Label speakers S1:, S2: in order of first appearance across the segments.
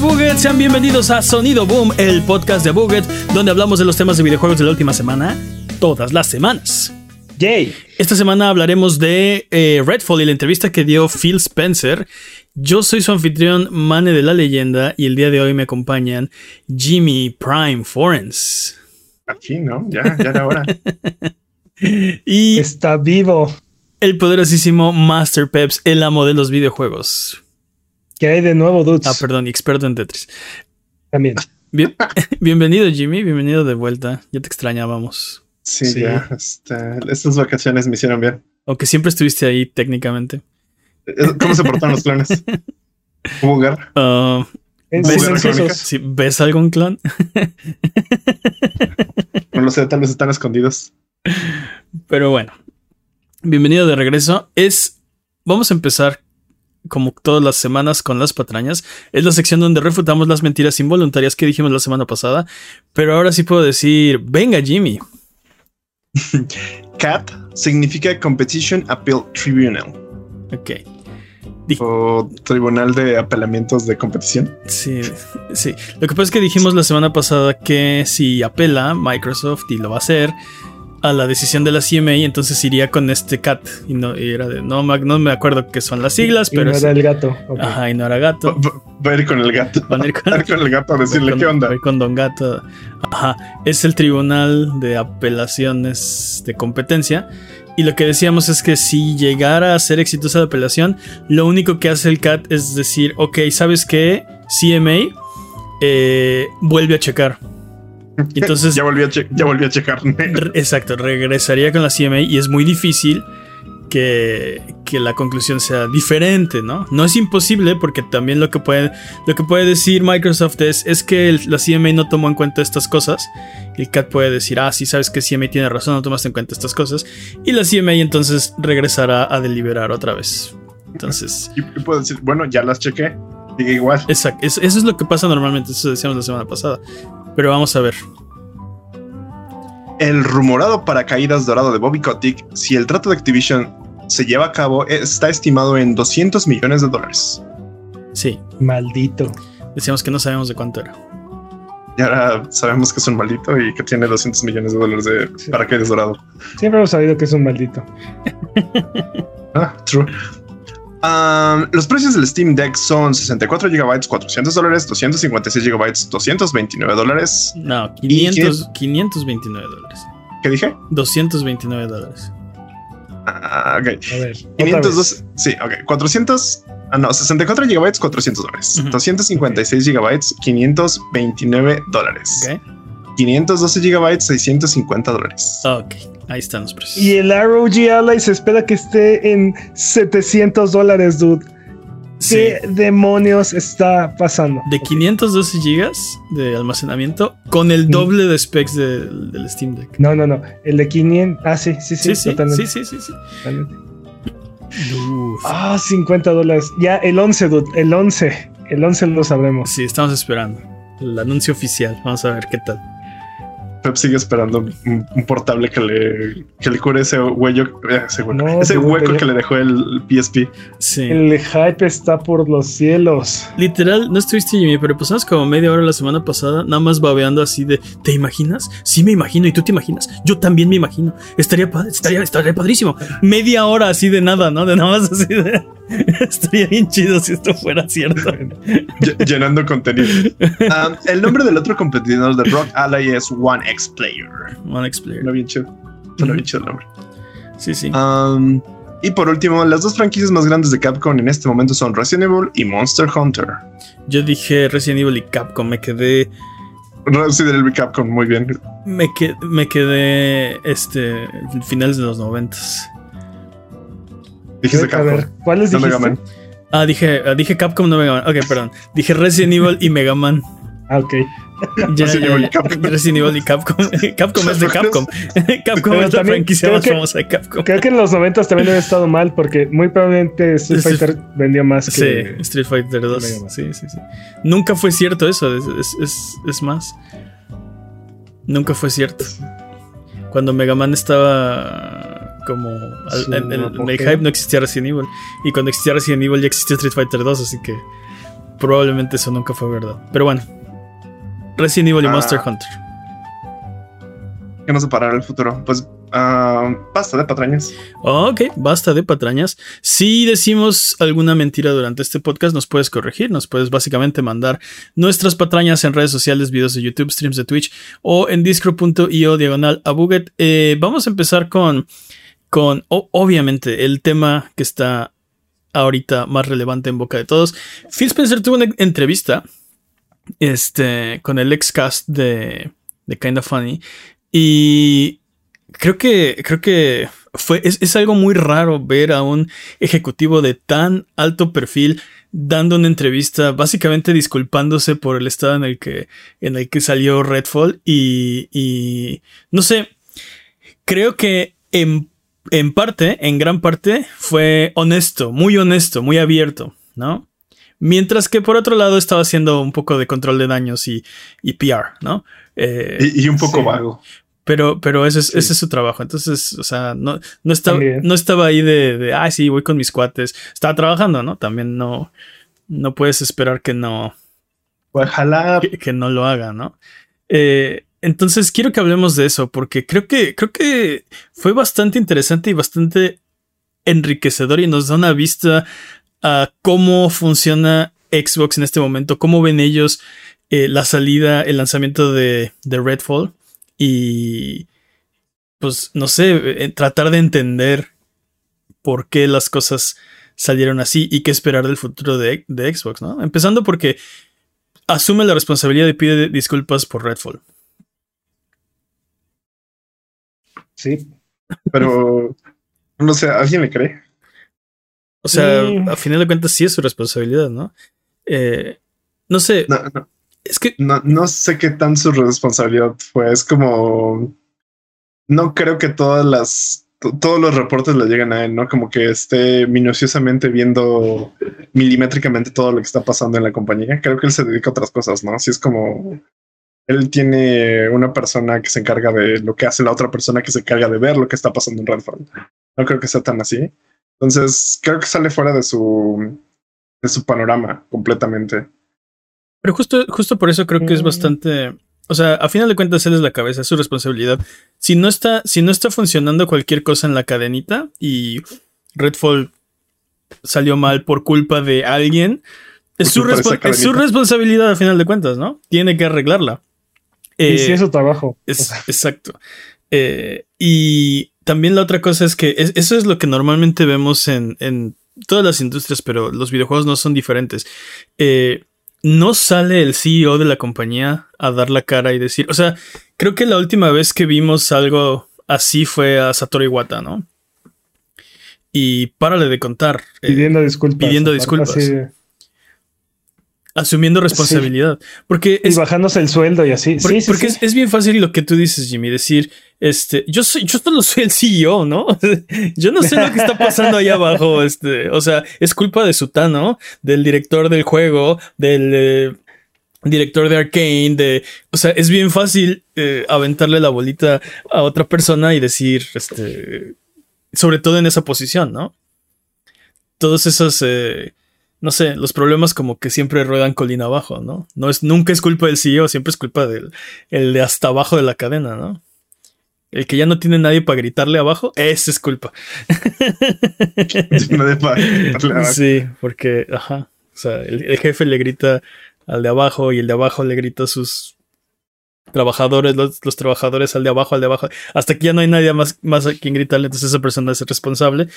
S1: Hola Buget, sean bienvenidos a Sonido Boom, el podcast de Buget, donde hablamos de los temas de videojuegos de la última semana, todas las semanas.
S2: Yay.
S1: Esta semana hablaremos de eh, Redfall y la entrevista que dio Phil Spencer. Yo soy su anfitrión, Mane de la Leyenda, y el día de hoy me acompañan Jimmy Prime Forens.
S3: Aquí, ¿no? Ya, ya era hora.
S1: y
S2: Está vivo.
S1: el poderosísimo Master Peps, el amo de los videojuegos.
S2: ¿Qué hay de nuevo, dudes?
S1: Ah, perdón, y experto en Tetris.
S2: También.
S1: Bien- bienvenido, Jimmy, bienvenido de vuelta. Ya te extrañábamos.
S3: Sí,
S2: Sí.
S3: ya. este, estas vacaciones me hicieron bien.
S1: Aunque siempre estuviste ahí técnicamente.
S3: Eh, ¿Cómo se portaron los clones? ¿Hubo guerra?
S1: Ah,
S3: ¿Ves?
S1: ¿Ves algún clan?
S3: No lo sé, tal vez están escondidos.
S1: Pero bueno, bienvenido de regreso. Es. Vamos a empezar, como todas las semanas, con las patrañas. Es la sección donde refutamos las mentiras involuntarias que dijimos la semana pasada. Pero ahora sí puedo decir: Venga, Jimmy.
S3: CAT significa Competition Appeal Tribunal
S1: Ok.
S3: o Tribunal de Apelamientos de Competición.
S1: Sí, sí. Lo que pasa es que dijimos la semana pasada que si apela Microsoft y lo va a hacer a la decisión de la CMA, entonces iría con este CAT. Y no y era de no, me- no me acuerdo qué son las siglas,
S2: Y
S1: pero
S2: no
S1: sí.
S2: era el gato.
S1: Ajá, y no era
S3: Va,
S1: gato.
S3: va- va a ir con el gato.
S1: Van a ir con-
S3: Va a ir con el gato a decirle
S1: con,
S3: qué onda.
S1: voy con Don Gato. Ajá. Es el tribunal de apelaciones de competencia. Y lo que decíamos es que si llegara a ser exitosa la apelación, lo único que hace el CAT es decir, ok, ¿sabes qué? CMA eh, vuelve a checar. Entonces,
S3: ya volví a, ya volví a checar.
S1: exacto, regresaría con la CMA y es muy difícil que, que la conclusión sea diferente, ¿no? No es imposible porque también lo que puede, lo que puede decir Microsoft es, es que el- la CMA no tomó en cuenta estas cosas. Y el CAT puede decir, ah, sí, sabes que CMA tiene razón, no tomaste en cuenta estas cosas. Y la CMA entonces regresará a deliberar otra vez. Entonces,
S3: Y, y puedo decir, bueno, ya las chequé. Sigue igual.
S1: exacto, eso, eso es lo que pasa normalmente, eso decíamos la semana pasada. Pero vamos a ver.
S3: El rumorado paracaídas dorado de Bobby Kotick, si el trato de Activision se lleva a cabo, está estimado en 200 millones de dólares.
S1: Sí,
S2: Maldito.
S1: decíamos que no sabemos de cuánto era.
S3: Y ahora sabemos que es un maldito y que tiene 200 millones de dólares de
S2: Sí.
S3: paracaídas dorado.
S2: Siempre hemos sabido que es un maldito.
S3: Ah, true. Um, los precios del Steam Deck son 64 GB 400 dólares, 256 GB 229 dólares.
S1: No,
S3: ¿Y
S1: 500, 529 dólares.
S3: ¿Qué dije?
S1: 229 dólares.
S3: Ah, ok.
S2: A ver. otra vez.
S3: 502, sí, ok. 400, ah, no, 64 GB 400 dólares,
S1: Ujú.
S3: 256 GB 529 dólares,
S1: ¿Ok?
S3: 512 GB 650 dólares.
S1: Ok, ahí están los precios.
S2: Y el ROG Ally se espera que esté en 700 dólares, dude.
S1: Sí,
S2: ¿Qué demonios está pasando?
S1: de 512 gigas de almacenamiento con el doble de specs del- del Steam Deck.
S2: No, no, no. El de 500. Ah, sí, sí, sí.
S1: Sí, sí,
S2: totalmente,
S1: sí, sí, sí, sí.
S2: totalmente. Ah, 50 dólares. Ya, el 11, dude. El 11. El 11 lo sabremos.
S1: Sí, estamos esperando. El anuncio oficial. Vamos a ver qué tal.
S3: Pep sigue esperando un, un portable que le, que le cure ese huello, eh, ese, hueco,
S2: No,
S3: ese
S2: pero-
S3: hueco
S2: pero-
S3: que le dejó el PSP.
S1: Sí.
S2: El hype está por los cielos.
S1: Literal, no estuviste Jimmy, pero pasamos como media hora la semana pasada, nada más babeando así de, ¿te imaginas? Sí me imagino, ¿y tú te imaginas? Yo también me imagino. Estaría, estaría, estaría padrísimo. Media hora así de nada, ¿no? De nada más así de... Estaría bien chido si esto fuera cierto.
S3: ll- llenando contenido. Um, el nombre del otro competidor de Rock Ally es One X Player.
S1: One X Player.
S3: Suena bien chido. Suena bien chido el nombre.
S1: Sí, sí.
S3: Um, y por último, las dos franquicias más grandes de Capcom en este momento son Resident Evil y Monster Hunter.
S1: Yo dije Resident Evil y Capcom, me quedé...
S3: Resident Evil y Capcom, muy bien.
S1: Me, que- me quedé, este, finales de los noventas.
S3: Dijiste
S2: a
S3: Capcom.
S2: ver, ¿cuáles
S3: No
S2: dijiste?
S3: Mega Man.
S1: Ah, dije, ah, dije Capcom, no Mega Man. Ok, perdón. Dije Resident Evil y Mega Man.
S2: Ah, ok.
S1: Ya,
S3: Resident
S1: ya,
S3: Evil y
S1: ya.
S3: Capcom.
S1: Resident Evil y Capcom. Capcom es de Capcom. Capcom
S2: Pero
S1: es la
S2: también
S1: franquicia más
S2: que-
S1: famosa de Capcom.
S2: Creo que en los 90 también había estado mal porque muy probablemente Street Fighter vendía más
S1: Sí,
S2: que.
S1: Street Fighter 2.
S2: Mega Man.
S1: Sí, sí, sí. Nunca fue cierto eso. Es, es, es- es más. Nunca fue cierto. Cuando Mega Man estaba como al- en, en- en el
S2: apogeo.
S1: hype no existía Resident Evil. Y cuando existía Resident Evil ya existía Street Fighter 2, así que probablemente eso nunca fue verdad. Pero bueno, Resident Evil y
S3: Ah.
S1: Monster Hunter.
S3: ¿Qué nos deparará el futuro? Pues ah, basta de patrañas.
S1: Ok, basta de patrañas. Si decimos alguna mentira durante este podcast, nos puedes corregir. Nos puedes básicamente mandar nuestras patrañas en redes sociales, videos de YouTube, streams de Twitch o en discro.io diagonal a Buget. Eh, vamos a empezar con, con obviamente, el tema que está ahorita más relevante en boca de todos. Phil Spencer tuvo una entrevista este, con el ex cast de, de Kinda Funny y creo que, creo que fue, es, es algo muy raro ver a un ejecutivo de tan alto perfil dando una entrevista, básicamente disculpándose por el estado en el que, en el que salió Redfall y, y no sé, creo que en, en parte, en gran parte, fue honesto, muy honesto, muy abierto, ¿no? Mientras que por otro lado estaba haciendo un poco de control de daños y, y PR, ¿no? Eh,
S3: Y, y un poco
S2: Sí.
S3: vago.
S1: pero, pero ese es,
S3: Sí.
S1: ese es su trabajo. Entonces, o sea, no, no, estaba, no estaba ahí de, de, ay, sí, voy con mis cuates. Estaba trabajando, ¿no? También no, no puedes esperar que no,
S2: Ojalá.
S1: que, que no lo haga, ¿no? Eh, entonces, quiero que hablemos de eso, porque creo que, creo que fue bastante interesante y bastante enriquecedor y nos da una vista a cómo funciona Xbox en este momento, cómo ven ellos eh, la salida, el lanzamiento de, Redfall y pues no sé, eh, tratar de entender por qué las cosas salieron así y qué esperar del futuro de, de Xbox, ¿no? Empezando porque asume la responsabilidad y pide disculpas por Redfall.
S2: Sí.
S3: Pero no sé, ¿alguien le cree?
S1: O sea,
S2: Mm.
S1: a final de cuentas sí es su responsabilidad, ¿no? Eh, no sé,
S3: No, no,
S1: es que
S3: no, no sé qué tan su responsabilidad fue. Es como. No creo que todas las. to- Todos los reportes le lleguen a él, ¿no? Como que esté minuciosamente viendo milimétricamente todo lo que está pasando en la compañía. Creo que él se dedica a otras cosas, ¿no? Así es como él tiene una persona que se encarga de lo que hace la otra persona que se encarga de ver lo que está pasando en Redfall. No creo que sea tan así. Entonces, creo que sale fuera de su de su panorama completamente.
S1: Pero justo, justo por eso creo que es
S2: Mm.
S1: bastante. O sea, a final de cuentas, él es la cabeza, es su responsabilidad. Si no está, si no está funcionando cualquier cosa en la cadenita y Redfall salió mal por culpa de alguien, es, su, es su responsabilidad a final de cuentas, ¿no? Tiene que arreglarla.
S2: Y
S1: Eh,
S2: sí es su trabajo.
S1: Es, exacto. Eh, y también la otra cosa es que es- eso es lo que normalmente vemos en, en todas las industrias, pero los videojuegos no son diferentes. Eh, no sale el CEO de la compañía a dar la cara y decir, o sea, creo que la última vez que vimos algo así fue a Satoru Iwata, ¿no? Y párale de contar, eh,
S2: pidiendo disculpas.
S1: pidiendo disculpas.
S2: así de-
S1: asumiendo responsabilidad. Porque
S2: y bajándose el sueldo y así.
S1: Porque,
S2: sí, sí,
S1: porque. Es, es bien fácil lo que tú dices, Jimmy, decir, este, yo soy, yo solo soy el CEO, ¿no? yo no sé lo que está pasando allá abajo, este, o sea, es culpa de Sutano, del director del juego, del eh, director de Arkane, de, o sea, es bien fácil eh, aventarle la bolita a otra persona y decir, este, sobre todo en esa posición, ¿no? Todos esos, eh, no sé, los problemas como que siempre ruedan colina abajo, ¿no? No es, nunca es culpa del CEO, siempre es culpa del el de hasta abajo de la cadena, ¿no? El que ya no tiene nadie para gritarle abajo, ese es culpa.
S3: Nadie para darle abajo.
S1: Sí, porque, ajá, o sea, el, el jefe le grita al de abajo y el de abajo le grita a sus trabajadores, los, los trabajadores al de abajo, al de abajo, hasta que ya no hay nadie más, más a quien gritarle, entonces esa persona es responsable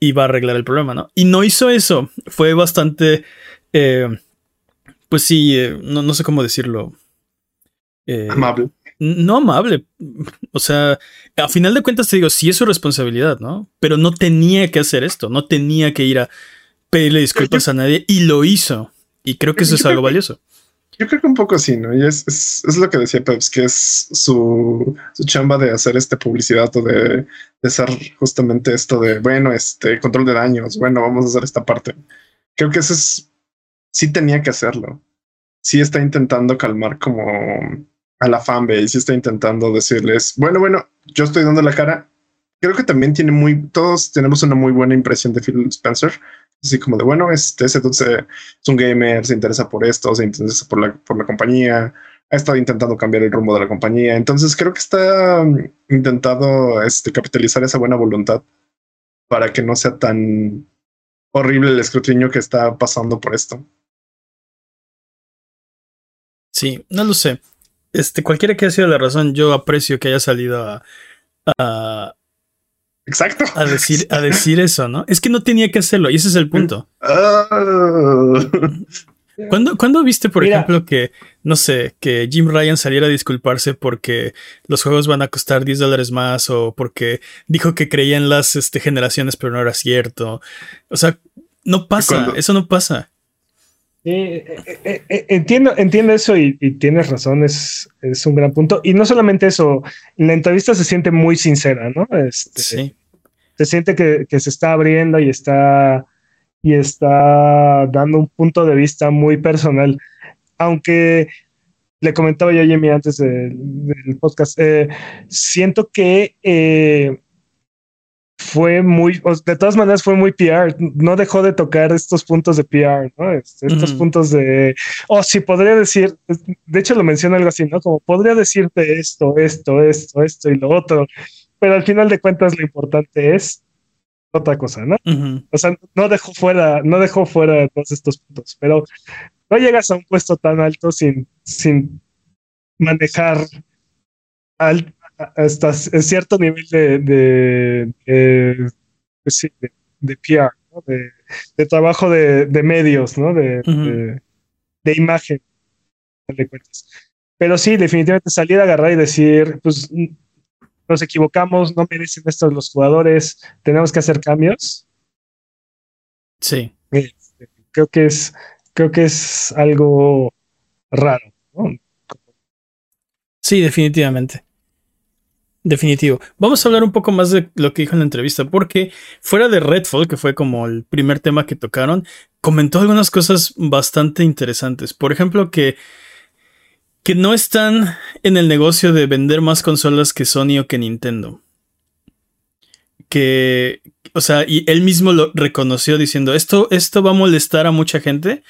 S1: y va a arreglar el problema, ¿no? Y no hizo eso, fue bastante, eh, pues sí, eh, no, no sé cómo decirlo. Eh,
S3: Amable.
S1: no amable. O sea, a final de cuentas te digo, sí es su responsabilidad, ¿no? Pero no tenía que hacer esto, no tenía que ir a pedirle disculpas a nadie y lo hizo. Y creo que eso es algo valioso.
S3: Yo creo que un poco sí, ¿no? Y es, es, es lo que decía Peps, que es su, su chamba de hacer este publicidad o de, de hacer justamente esto de, bueno, este control de daños, bueno, vamos a hacer esta parte. Creo que eso es, sí tenía que hacerlo. Sí está intentando calmar como a la fanbase, sí está intentando decirles, bueno, bueno, yo estoy dando la cara. Creo que también tiene muy, todos tenemos una muy buena impresión de Phil Spencer. Así como de, bueno, este, ese entonces es un gamer, se interesa por esto, se interesa por la, por la compañía, ha estado intentando cambiar el rumbo de la compañía. Entonces creo que está mm, intentado este, capitalizar esa buena voluntad para que no sea tan horrible el escrutinio que está pasando por esto.
S1: Sí, no lo sé. Este, cualquiera que haya sido la razón, yo aprecio que haya salido a, a
S3: Exacto.
S1: A decir, a decir eso, ¿no? Es que no tenía que hacerlo, y ese es el punto.
S3: Ah.
S1: ¿Cuándo, viste, por ejemplo, que, no sé, que Jim Ryan saliera a disculparse porque los juegos van a costar 10 dólares más o porque dijo que creía en las este, generaciones pero no era cierto? O sea, no pasa, eso no pasa.
S2: Eh, eh, eh, entiendo, entiendo eso y, tienes razón, es, es, un gran punto. Y no solamente eso, la entrevista se siente muy sincera, ¿no? Este,
S1: sí.
S2: Se siente que, se está abriendo y está, y está dando un punto de vista muy personal. Aunque le comentaba yo a Jimmy antes del, podcast, siento que fue muy, de todas maneras fue muy PR, no dejó de tocar estos puntos de PR, ¿no? Estos puntos de, oh, sí, podría decir, de hecho lo menciona algo así, ¿no? Como podría decirte esto, esto, esto, esto y lo otro, pero al final de cuentas lo importante es otra cosa, ¿no? O sea, no dejó fuera, no dejó fuera todos estos puntos, pero no llegas a un puesto tan alto sin, sin manejar al, hasta cierto nivel de, de, pues de, PR, de, trabajo de, medios, ¿no? de, imagen. Pero sí, definitivamente salir a agarrar y decir, pues nos equivocamos, no merecen estos los jugadores, tenemos que hacer cambios.
S1: Sí.
S2: Este, creo que es, creo que es algo raro.
S1: Sí, definitivamente. Definitivo. Vamos a hablar un poco más de lo que dijo en la entrevista, porque fuera de Redfall, que fue como el primer tema que tocaron, comentó algunas cosas bastante interesantes. Por ejemplo, que, que no están en el negocio de vender más consolas que Sony o que Nintendo. Que, o sea, y él mismo lo reconoció diciendo, esto, esto va a molestar a mucha gente,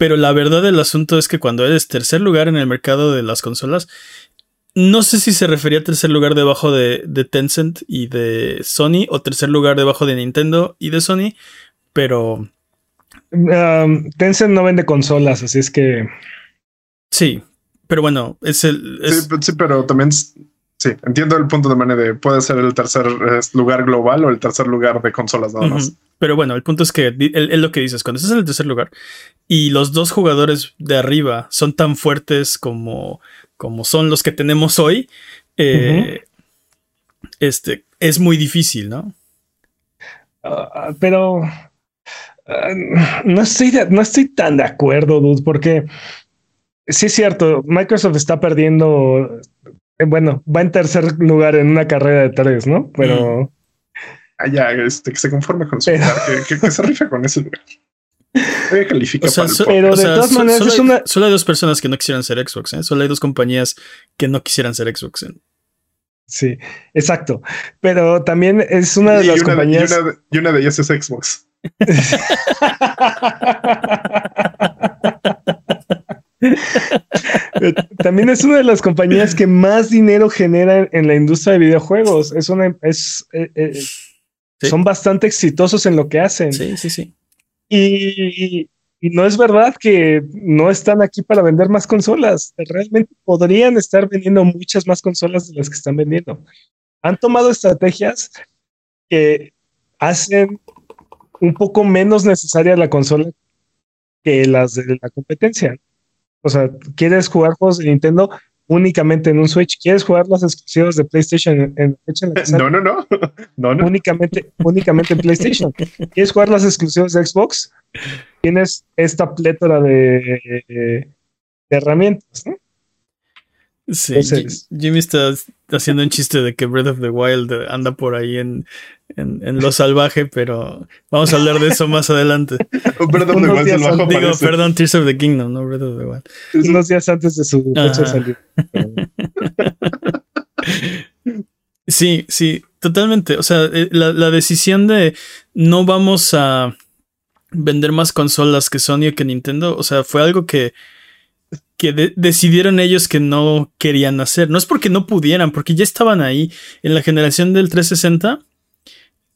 S1: pero la verdad del asunto es que cuando eres tercer lugar en el mercado de las consolas, no sé si se refería a tercer lugar debajo de, Tencent y de Sony o tercer lugar debajo de Nintendo y de Sony, pero...
S2: Um, Tencent no vende consolas, así es que...
S1: Sí, pero bueno, es el...
S3: Sí, pero también... Sí, entiendo el punto de manera de puede ser el tercer lugar global o el tercer lugar de consolas nada más.
S1: Pero bueno, el punto es que es lo que dices, cuando estás en el tercer lugar y los dos jugadores de arriba son tan fuertes como como son los que tenemos hoy, eh, este, es muy difícil, ¿no?
S2: Ah, pero ah, no, estoy no estoy tan de acuerdo, dude, porque sí es cierto, Microsoft está perdiendo, eh, bueno, va en tercer lugar en una carrera de tres, ¿no? Pero...
S3: Mm. Ah, ya, este, que se conforme con su lugar, que, que, se rifa con ese lugar.
S1: Pero de todas maneras solo, hay, dos personas que no quisieran ser Xbox, ¿eh? Solo hay dos compañías que no quisieran ser Xbox. ¿eh?
S2: Sí, exacto. Pero también es una de las compañías.
S3: Y una, de ellas es Xbox.
S2: también es una de las compañías que más dinero genera en la industria de videojuegos. Es una, es, eh, eh, son bastante exitosos en lo que hacen.
S1: Sí, sí, sí.
S2: Y, no es verdad que no están aquí para vender más consolas. Realmente podrían estar vendiendo muchas más consolas de las que están vendiendo. Han tomado estrategias que hacen un poco menos necesaria la consola que las de la competencia. O sea, quieres jugar juegos de Nintendo, únicamente en un Switch. ¿Quieres jugar las exclusivas de PlayStation en, fecha en
S3: la no, no, no, no, no.
S2: Únicamente, únicamente en PlayStation. ¿Quieres jugar las exclusivas de Xbox? Tienes esta plétora de, de herramientas, ¿no?
S1: Sí, Jimmy está haciendo un chiste de que Breath of the Wild anda por ahí en, en, lo salvaje, pero vamos a hablar de eso más adelante.
S3: Breath of the Wild
S1: Digo, perdón, Tears of the Kingdom, no Breath of the Wild.
S2: Unos días antes de su fecha de salida.
S1: sí, sí, totalmente. O sea, eh, la, la decisión de no vamos a vender más consolas que Sony o que Nintendo. O sea, fue algo que, que decidieron ellos que no querían hacer. No es porque no pudieran, porque ya estaban ahí. En la generación del 360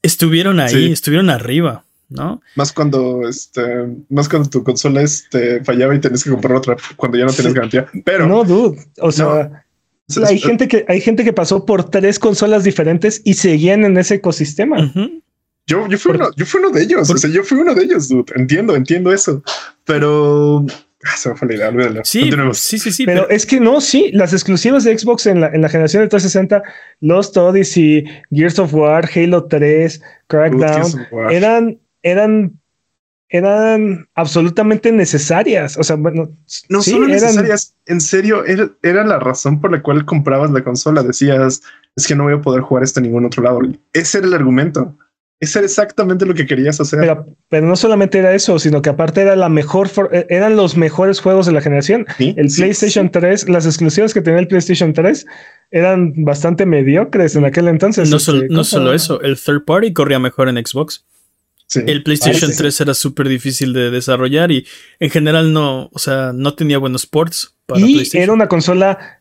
S1: estuvieron ahí, estuvieron arriba. ¿no?
S3: Más cuando este, más cuando tu consola este, fallaba y tenías que comprar otra cuando ya no tienes garantía. Pero
S2: no, dude. O sea, hay gente que hay gente que pasó por tres consolas diferentes y seguían en ese ecosistema.
S3: Yo, yo, fui uno, yo fui uno de ellos. O sea, yo fui uno de ellos, dude. Entiendo, entiendo eso. Pero se me fue la idea, olvídalo.
S1: Sí, sí, sí, sí.
S2: Pero, es que no, sí, las exclusivas de Xbox en la, en la generación de 360, Lost Odyssey, Gears of War, Halo 3, Crackdown, eran, eran eran absolutamente necesarias. O sea, bueno,
S3: no solo necesarias, en serio, era, la razón por la cual comprabas la consola. Decías, es que no voy a poder jugar esto en ningún otro lado. Ese era el argumento. Ese era exactamente lo que querías hacer.
S2: Pero, no solamente era eso, sino que aparte era la mejor, e, eran los mejores juegos de la generación. El PlayStation 3, las exclusivas que tenía el PlayStation 3 eran bastante mediocres en aquel entonces.
S1: No, no solo eso, el third party corría mejor en Xbox. El PlayStation 3 era súper difícil de desarrollar y en general no, o sea, no tenía buenos ports
S2: para y era una consola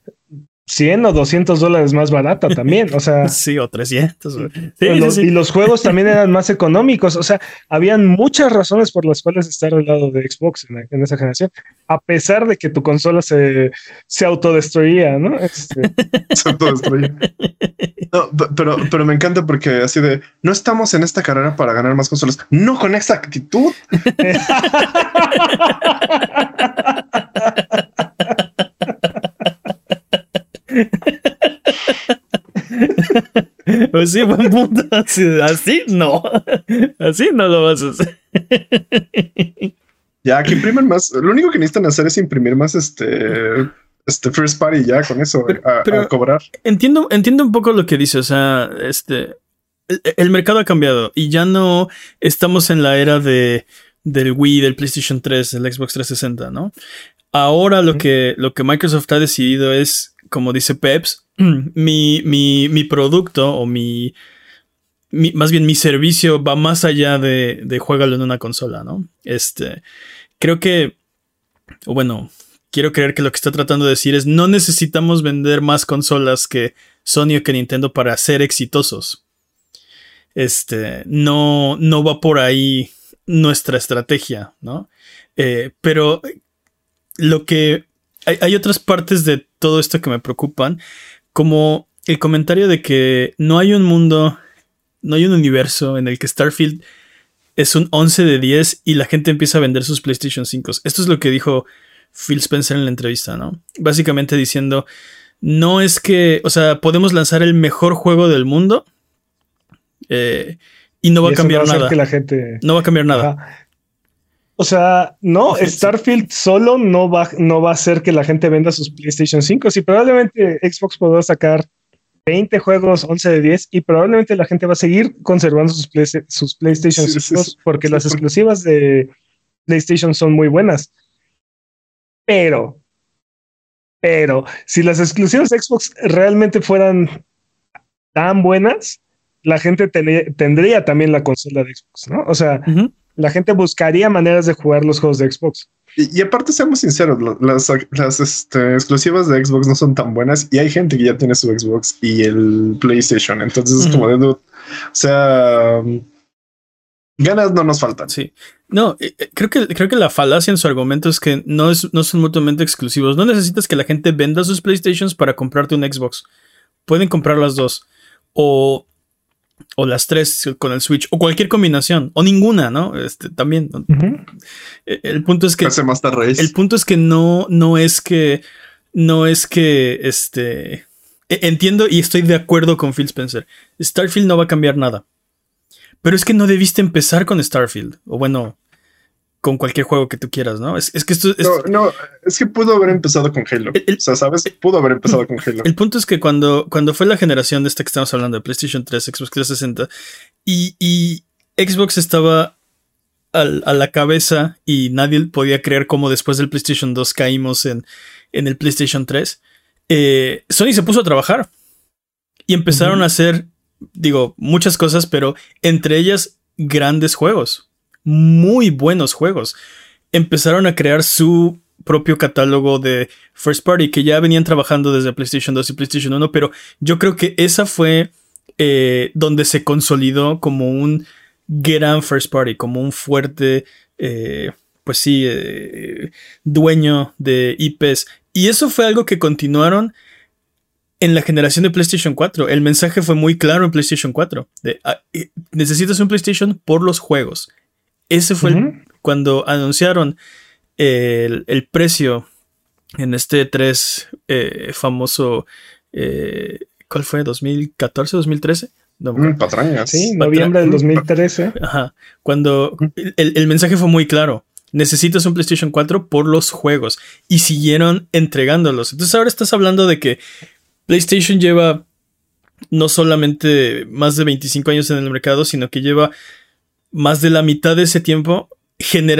S2: 100 o 200 dólares más barata también, o sea.
S1: sí, o 300.
S2: Y los juegos también eran más económicos, o sea, habían muchas razones por las cuales estar al lado de Xbox en, esa generación, a pesar de que tu consola se, se autodestruía, ¿no? Este. se autodestruía.
S3: No, pero, pero me encanta porque así de, no estamos en esta carrera para ganar más consolas, no con esa actitud.
S1: Pues sí, buen punto. Así, no. Así no lo vas a hacer.
S3: Ya, que imprimen más. Lo único que necesitan hacer es imprimir más este. Este first party ya con eso a, cobrar.
S1: Entiendo, entiendo un poco lo que dice. O sea, este. El, mercado ha cambiado y ya no estamos en la era de del Wii, del PlayStation 3, del Xbox 360, ¿no? Ahora lo que, lo que Microsoft ha decidido es como dice Peps, mi, mi, mi producto o mi, más bien mi servicio va más allá de, de juégalo en una consola, ¿no? Este, creo que, o bueno, quiero creer que lo que está tratando de decir es no necesitamos vender más consolas que Sony o que Nintendo para ser exitosos. Este, no, no va por ahí nuestra estrategia, ¿no? Eh, pero lo que hay, otras partes de todo esto que me preocupan, como el comentario de que no hay un mundo, no hay un universo en el que Starfield es un 11 de 10 y la gente empieza a vender sus PlayStation 5. Esto es lo que dijo Phil Spencer en la entrevista, ¿no? Básicamente diciendo, no es que, o sea, podemos lanzar el mejor juego del mundo eh, y no va a cambiar nada.
S2: Que la gente...
S1: No va a cambiar nada.
S2: O sea, no, Starfield solo no va, no va a hacer que la gente venda sus PlayStation 5. Sí, probablemente Xbox podrá sacar 20 juegos, 11 de 10, y probablemente la gente va a seguir conservando sus, sus PlayStation 5 porque las exclusivas de PlayStation son muy buenas. Pero, pero, si las exclusivas de Xbox realmente fueran tan buenas, la gente tendría también la consola de Xbox, ¿no? O sea, la gente buscaría maneras de jugar los juegos de Xbox.
S3: Y, aparte, seamos sinceros, las, las este, exclusivas de Xbox no son tan buenas y hay gente que ya tiene su Xbox y el PlayStation. Entonces es como de o sea, ganas no nos faltan.
S1: Sí. No, eh, eh, creo que, creo que la falacia en su argumento es que no, es, no son mutuamente exclusivos. No necesitas que la gente venda sus PlayStations para comprarte un Xbox. Pueden comprar las dos. O o las tres con el Switch, o cualquier combinación, o ninguna, ¿no? Este, también. E, el punto es que. El punto es que no, no es que. No es que. Este. E, entiendo y estoy de acuerdo con Phil Spencer. Starfield no va a cambiar nada. Pero es que no debiste empezar con Starfield. O bueno, con cualquier juego que tú quieras, ¿no? Es, que esto
S3: es... No, es que pudo haber empezado con Halo. o sea, ¿sabes? Pudo haber empezado con Halo.
S1: El punto es que cuando, cuando fue la generación de esta que estamos hablando, de PlayStation 3, Xbox 360, y, y Xbox estaba a la cabeza y nadie podía creer cómo después del PlayStation 2 caímos en, en el PlayStation 3, eh, Sony se puso a trabajar y empezaron a hacer, digo, muchas cosas, pero entre ellas grandes juegos muy buenos juegos. Empezaron a crear su propio catálogo de first party que ya venían trabajando desde PlayStation 2 y PlayStation 1, pero yo creo que esa fue eh, donde se consolidó como un gran first party, como un fuerte, eh, pues sí, eh, dueño de IPs. Y eso fue algo que continuaron en la generación de PlayStation 4. El mensaje fue muy claro en PlayStation 4. De, ah, necesitas un PlayStation por los juegos. Ese fue cuando anunciaron el, precio en este 3 eh, famoso. Eh, ¿Cuál fue? ¿2014, 2013?
S3: No, mm, patraña.
S2: Sí, noviembre del 2013.
S1: Ajá. Cuando el, el mensaje fue muy claro necesitas un PlayStation 4 por los juegos y siguieron entregándolos. Entonces ahora estás hablando de que PlayStation lleva no solamente más de 25 años en el mercado, sino que lleva más de la mitad de ese tiempo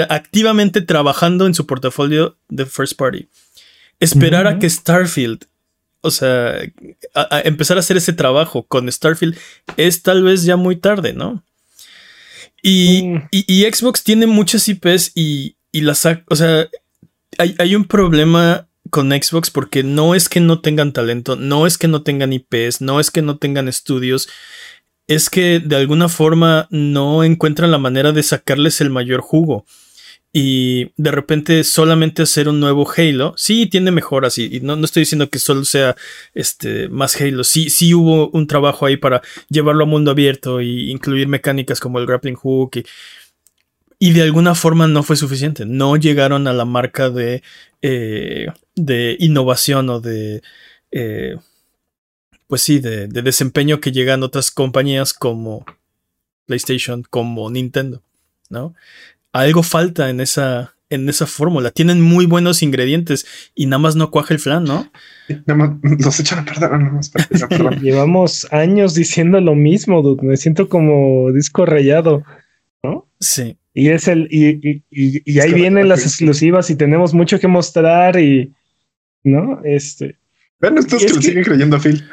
S1: activamente trabajando en su portafolio de first party. Esperar a que Starfield, o sea, empezar a hacer ese trabajo con Starfield es tal vez ya muy tarde, ¿no? Y, mm. Xbox tiene muchas IPs y, y las... O sea, hay, hay un problema con Xbox porque no es que no tengan talento, no es que no tengan IPs, no es que no tengan estudios, es que de alguna forma no encuentran la manera de sacarles el mayor jugo. Y de repente solamente hacer un nuevo Halo, sí tiene mejoras y, no, no, estoy diciendo que solo sea este, más Halo, sí, sí hubo un trabajo ahí para llevarlo a mundo abierto e incluir mecánicas como el grappling hook y, y de alguna forma no fue suficiente. No llegaron a la marca de, eh, de innovación o de, eh, pues sí, de, desempeño que llegan otras compañías como PlayStation, como Nintendo, ¿no? Algo falta en esa, en esa fórmula. Tienen muy buenos ingredientes y nada más no cuaja el flan, ¿no?
S3: Nada más los echan a perder.
S2: Llevamos años diciendo lo mismo, dude. Me siento como disco rayado, ¿no?
S1: Sí.
S2: Y es el, y, y, ahí vienen las exclusivas y tenemos mucho que mostrar y, ¿no? Este.
S3: Ven estos que, le siguen creyendo a Phil.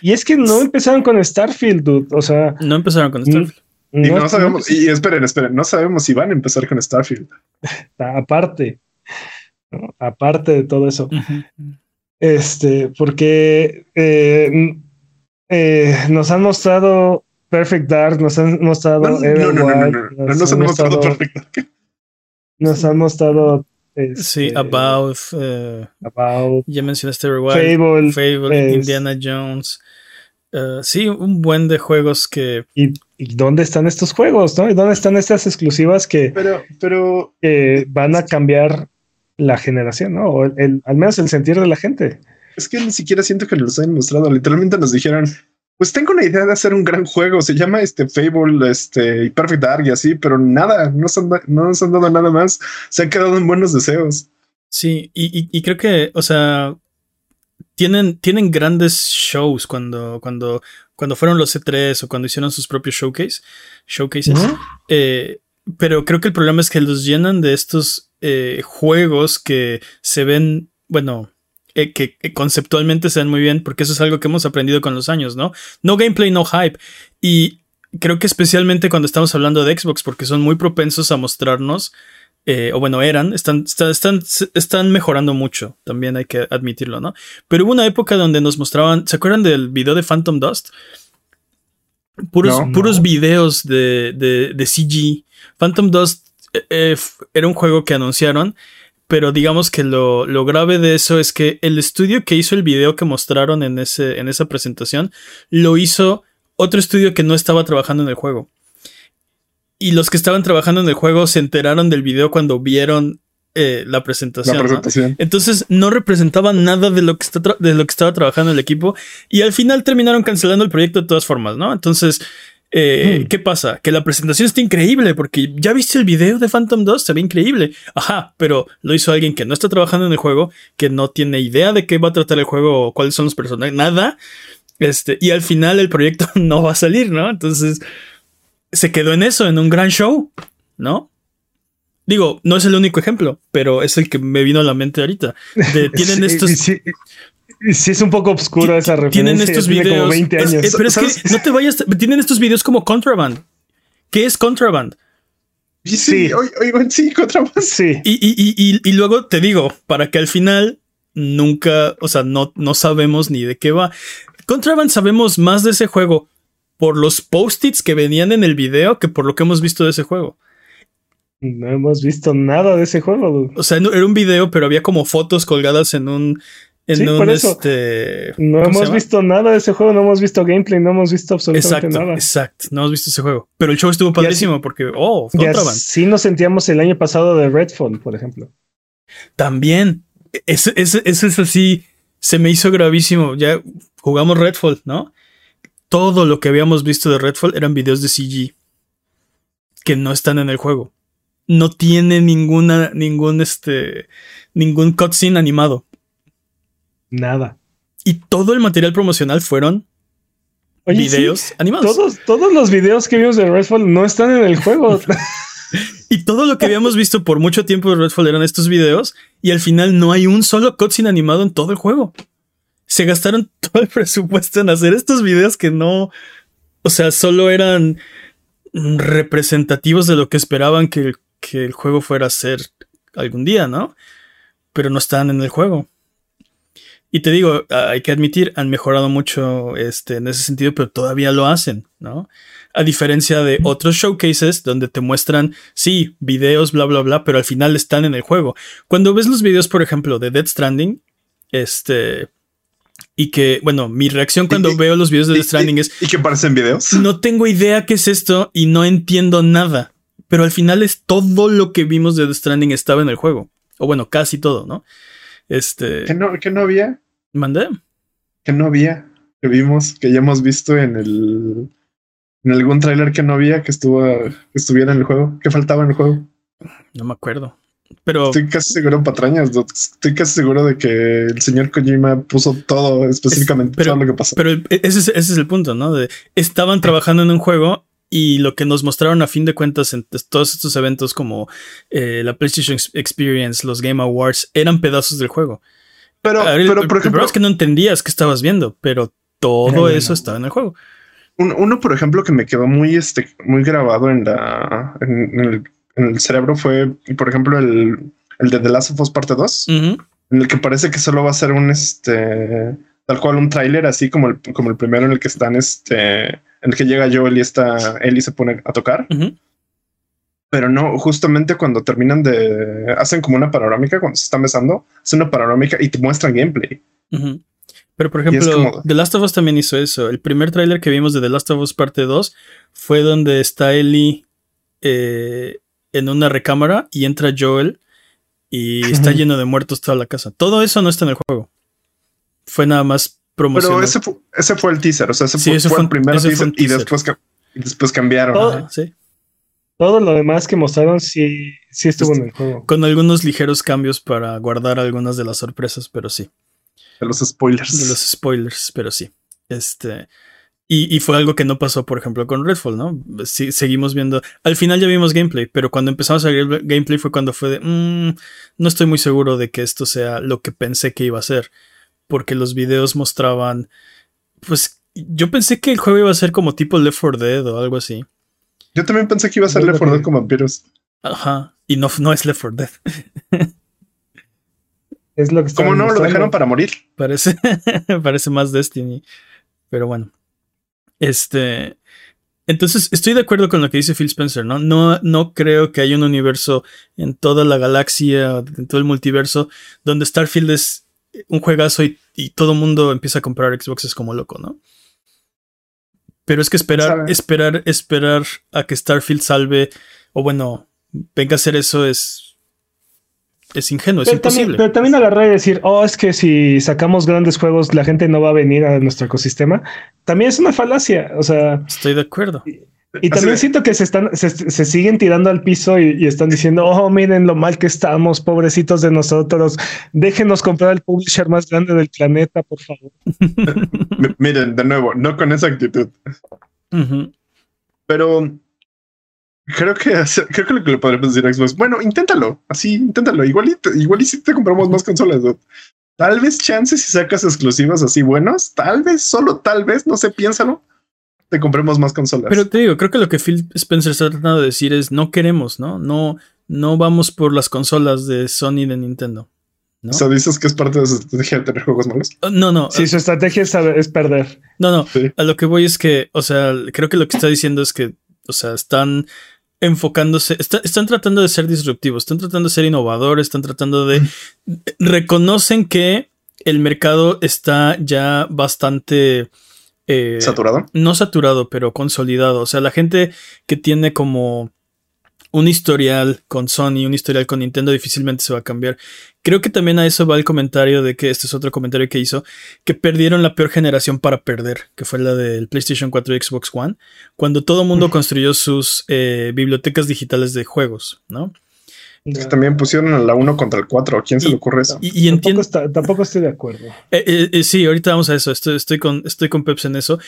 S2: Y es que no empezaron con Starfield, dude. O sea.
S1: No empezaron con Starfield.
S3: y no, sabemos, y esperen, esperen, no sabemos si van a empezar con Starfield.
S2: Aparte, aparte de todo eso. Este, porque eh, eh, nos han mostrado Perfect Dark, nos han mostrado. No, no, no, no, no, nos, han mostrado Perfect Dark. Nos han mostrado.
S1: Sí, este, About. Uh,
S2: about.
S1: Ya mencionaste Fable. Fable, Indiana Jones. Uh, sí, un buen de juegos que.
S2: ¿Y, dónde están estos juegos, no? ¿Y dónde están estas exclusivas que.
S3: Pero, pero.
S2: van a cambiar la generación, ¿no? O el, al menos el sentir de la gente.
S3: Es que ni siquiera siento que nos hayan mostrado. Literalmente nos dijeron pues tengo una idea de hacer un gran juego. Se llama este Fable, este y Perfect Dark y así, pero nada, no, son, no nos han dado nada más. Se han quedado en buenos deseos.
S1: Sí, y, creo que, o sea, tienen, tienen grandes shows cuando, cuando, cuando fueron los C3 o cuando hicieron sus propios showcase, showcases. Eh, pero creo que el problema es que los llenan de estos eh, juegos que se ven, bueno, eh, que, conceptualmente se ven muy bien, porque eso es algo que hemos aprendido con los años, ¿no? No gameplay, no hype. Y creo que especialmente cuando estamos hablando de Xbox, porque son muy propensos a mostrarnos, eh, o bueno, eran, están, están, están mejorando mucho, también hay que admitirlo, ¿no? Pero hubo una época donde nos mostraban, ¿se acuerdan del video de Phantom Dust? Puros, puros videos de, de, CG. Phantom Dust eh, era un juego que anunciaron pero digamos que lo, grave de eso es que el estudio que hizo el video que mostraron en, ese, en esa presentación lo hizo otro estudio que no estaba trabajando en el juego. Y los que estaban trabajando en el juego se enteraron del video cuando vieron eh, la presentación. Entonces no representaba nada de lo, que de lo que estaba trabajando el equipo y al final terminaron cancelando el proyecto de todas formas, ¿no? Entonces eh, hmm. ¿Qué pasa? Que la presentación está increíble porque ya viste el video de Phantom 2, se ve increíble. Ajá, pero lo hizo alguien que no está trabajando en el juego, que no tiene idea de qué va a tratar el juego o cuáles son los personajes, nada. Este, y al final el proyecto no va a salir, ¿no? Entonces se quedó en eso, en un gran show, ¿no? Digo, no es el único ejemplo, pero es el que me vino a la mente ahorita. tienen estos.
S2: Sí, es un poco oscuro esa referencia.
S1: Tienen estos videos. Como 20 años. pero es que no te vayas. Tienen estos videos como Contraband. ¿Qué es Contraband?
S3: Y sí, oigan, sí, Contraband.
S2: Sí.
S1: Y, y, y, y, luego te digo, para que al final nunca, o sea, no, no sabemos ni de qué va. Contraband sabemos más de ese juego por los post-its que venían en el video que por lo que hemos visto de ese juego.
S2: No hemos visto nada de ese juego.
S1: O sea, era un video, pero había como fotos colgadas en un. En un este.
S2: No hemos visto nada de ese juego, no hemos visto gameplay, no hemos visto absolutamente
S1: exacto,
S2: nada.
S1: Exacto, no hemos visto ese juego. Pero el show estuvo padrísimo porque, oh, Contraband.
S2: Sí, nos sentíamos el año pasado de Redfall, por ejemplo.
S1: También. Eso, eso, eso es así. Se me hizo gravísimo. Ya jugamos Redfall, ¿no? Todo lo que habíamos visto de Redfall eran videos de CG que no están en el juego no tiene ninguna, ningún, este, ningún cutscene animado.
S2: Nada.
S1: Y todo el material promocional fueron videos animados.
S2: Todos, todos los videos que vimos de Redfall no están en el juego.
S1: y todo lo que habíamos visto por mucho tiempo de Redfall eran estos videos. Y al final no hay un solo cutscene animado en todo el juego. Se gastaron todo el presupuesto en hacer estos videos que no. O sea, solo eran representativos de lo que esperaban que el que el juego fuera a ser algún día, ¿no? Pero no están en el juego. Y te digo, hay que admitir, han mejorado mucho este, en ese sentido, pero todavía lo hacen, ¿no? A diferencia de otros showcases donde te muestran, sí, videos, bla, bla, bla, pero al final están en el juego. Cuando ves los videos, por ejemplo, de Dead Stranding, este, y que, bueno, mi reacción cuando veo los videos de Dead Stranding es...
S3: ¿Y que parecen videos?
S1: No tengo idea qué es esto y no entiendo nada pero al final es todo lo que vimos de The Stranding estaba en el juego. O bueno, casi todo, ¿no? Este.
S3: ¿Que no, que no había?
S1: ¿Mandé?
S3: Que no había. Que vimos, que ya hemos visto en el. En algún tráiler que no había que estuvo que estuviera en el juego. ¿Qué faltaba en el juego?
S1: No me acuerdo. Pero.
S3: Estoy casi seguro, patrañas. Estoy casi seguro de que el señor Kojima puso todo específicamente todo lo que pasó.
S1: Pero ese es, ese es el punto, ¿no? De, estaban trabajando en un juego y lo que nos mostraron a fin de cuentas en todos estos eventos como eh, la PlayStation Experience, los Game Awards, eran pedazos del juego.
S3: Pero, pero por ejemplo...
S1: es que no entendías qué estabas viendo, pero todo eso estaba en el juego.
S3: Uno, por ejemplo, que me quedó muy, este, muy grabado en, la, en, el, cerebro fue, por ejemplo, el, el, de The Last of Us Parte 2, en el que parece que solo va a ser un, este, tal cual un tráiler, así como el, como el primero en el que están, este en el que llega Joel y está y se pone a tocar. Pero no, justamente cuando terminan de. hacen como una panorámica cuando se están besando, hacen una panorámica y te muestran gameplay.
S1: Pero por ejemplo, The Last of Us también hizo eso. El primer tráiler que vimos de The Last of Us parte 2 fue donde está Ellie eh, en una recámara y entra Joel y está lleno de muertos toda la casa. Todo eso no está en el juego. Fue nada más
S3: pero ese fue, ese fue el teaser, o sea, ese, fue, el primer teaser, y después, después cambiaron.
S2: Todo, todo, lo demás que mostraron sí, sí estuvo en el juego.
S1: Con algunos ligeros cambios para guardar algunas de las sorpresas, pero sí.
S3: De los spoilers.
S1: De los spoilers, pero sí. Este. Y, fue algo que no pasó, por ejemplo, con Redfall, ¿no? Sí, seguimos viendo. Al final ya vimos gameplay, pero cuando empezamos a ver gameplay fue cuando fue de. Mm, no estoy muy seguro de que esto sea lo que pensé que iba a ser porque los videos mostraban, pues yo pensé que el juego iba a ser como tipo Left 4 Dead o algo así.
S3: Yo también pensé que iba a ser Left 4 Dead con vampiros.
S1: Ajá, y no, no es Left 4 Dead.
S2: es lo que
S3: ¿Cómo no? Lo dejaron para morir.
S1: Parece, parece más Destiny. Pero bueno. Este. Entonces, estoy de acuerdo con lo que dice Phil Spencer, ¿no? No, no creo que haya un universo en toda la galaxia, en todo el multiverso, donde Starfield es un juegazo y, todo el mundo empieza a comprar Xboxes como loco, ¿no? Pero es que esperar, esperar, esperar a que Starfield salve, o bueno, venga a hacer eso es. Es ingenuo, es imposible.
S2: pero también agarrar y decir, oh, es que si sacamos grandes juegos, la gente no va a venir a nuestro ecosistema. También es una falacia. O sea.
S1: Estoy de acuerdo.
S2: Y también siento que se están, se, siguen tirando al piso y, están diciendo, oh, miren lo mal que estamos, pobrecitos de nosotros. Déjenos comprar el publisher más grande del planeta, por favor.
S3: miren, de nuevo, no con esa actitud. Pero creo que creo que lo que le podemos decir a Xbox, bueno, inténtalo, así, inténtalo. Igual y, igual y si te compramos más consolas. Tal vez chances si sacas exclusivas así buenos, tal vez, solo tal vez, no sé, piénsalo te compremos más consolas.
S1: Pero te digo, creo que lo que Phil Spencer está tratando de decir es no queremos, ¿no? No, no vamos por las consolas de Sony y de Nintendo. ¿no?
S3: O sea, dices que es parte de su estrategia de tener juegos malos.
S1: Uh, No, no.
S2: Sí, su estrategia es, perder.
S1: No, no.
S3: Sí.
S1: A lo que voy es que, o sea, creo que lo que está diciendo es que, o sea, están enfocándose, está- están tratando de ser disruptivos, están tratando de ser innovadores, están tratando de... Reconocen que el mercado está ya bastante... eh,
S3: Saturado.
S1: no saturado, pero consolidado. O sea, la gente que tiene como un historial con Sony, un historial con Nintendo, difícilmente se va a cambiar. Creo que también a eso va el comentario de que este es otro comentario que hizo, que perdieron la peor generación para perder, que fue la del PlayStation 4 y Xbox One, cuando todo el mundo construyó sus eh, bibliotecas digitales de juegos, ¿no?
S3: Que también pusieron a la 1 contra el 4. ¿A quién se
S1: Y-
S3: le ocurre eso?
S1: Y, y
S2: Tampoco,
S1: entiendo...
S2: está- tampoco estoy de acuerdo.
S1: Eh, eh, eh, sí, ahorita vamos a eso. Estoy, estoy con, estoy con Peps en eso.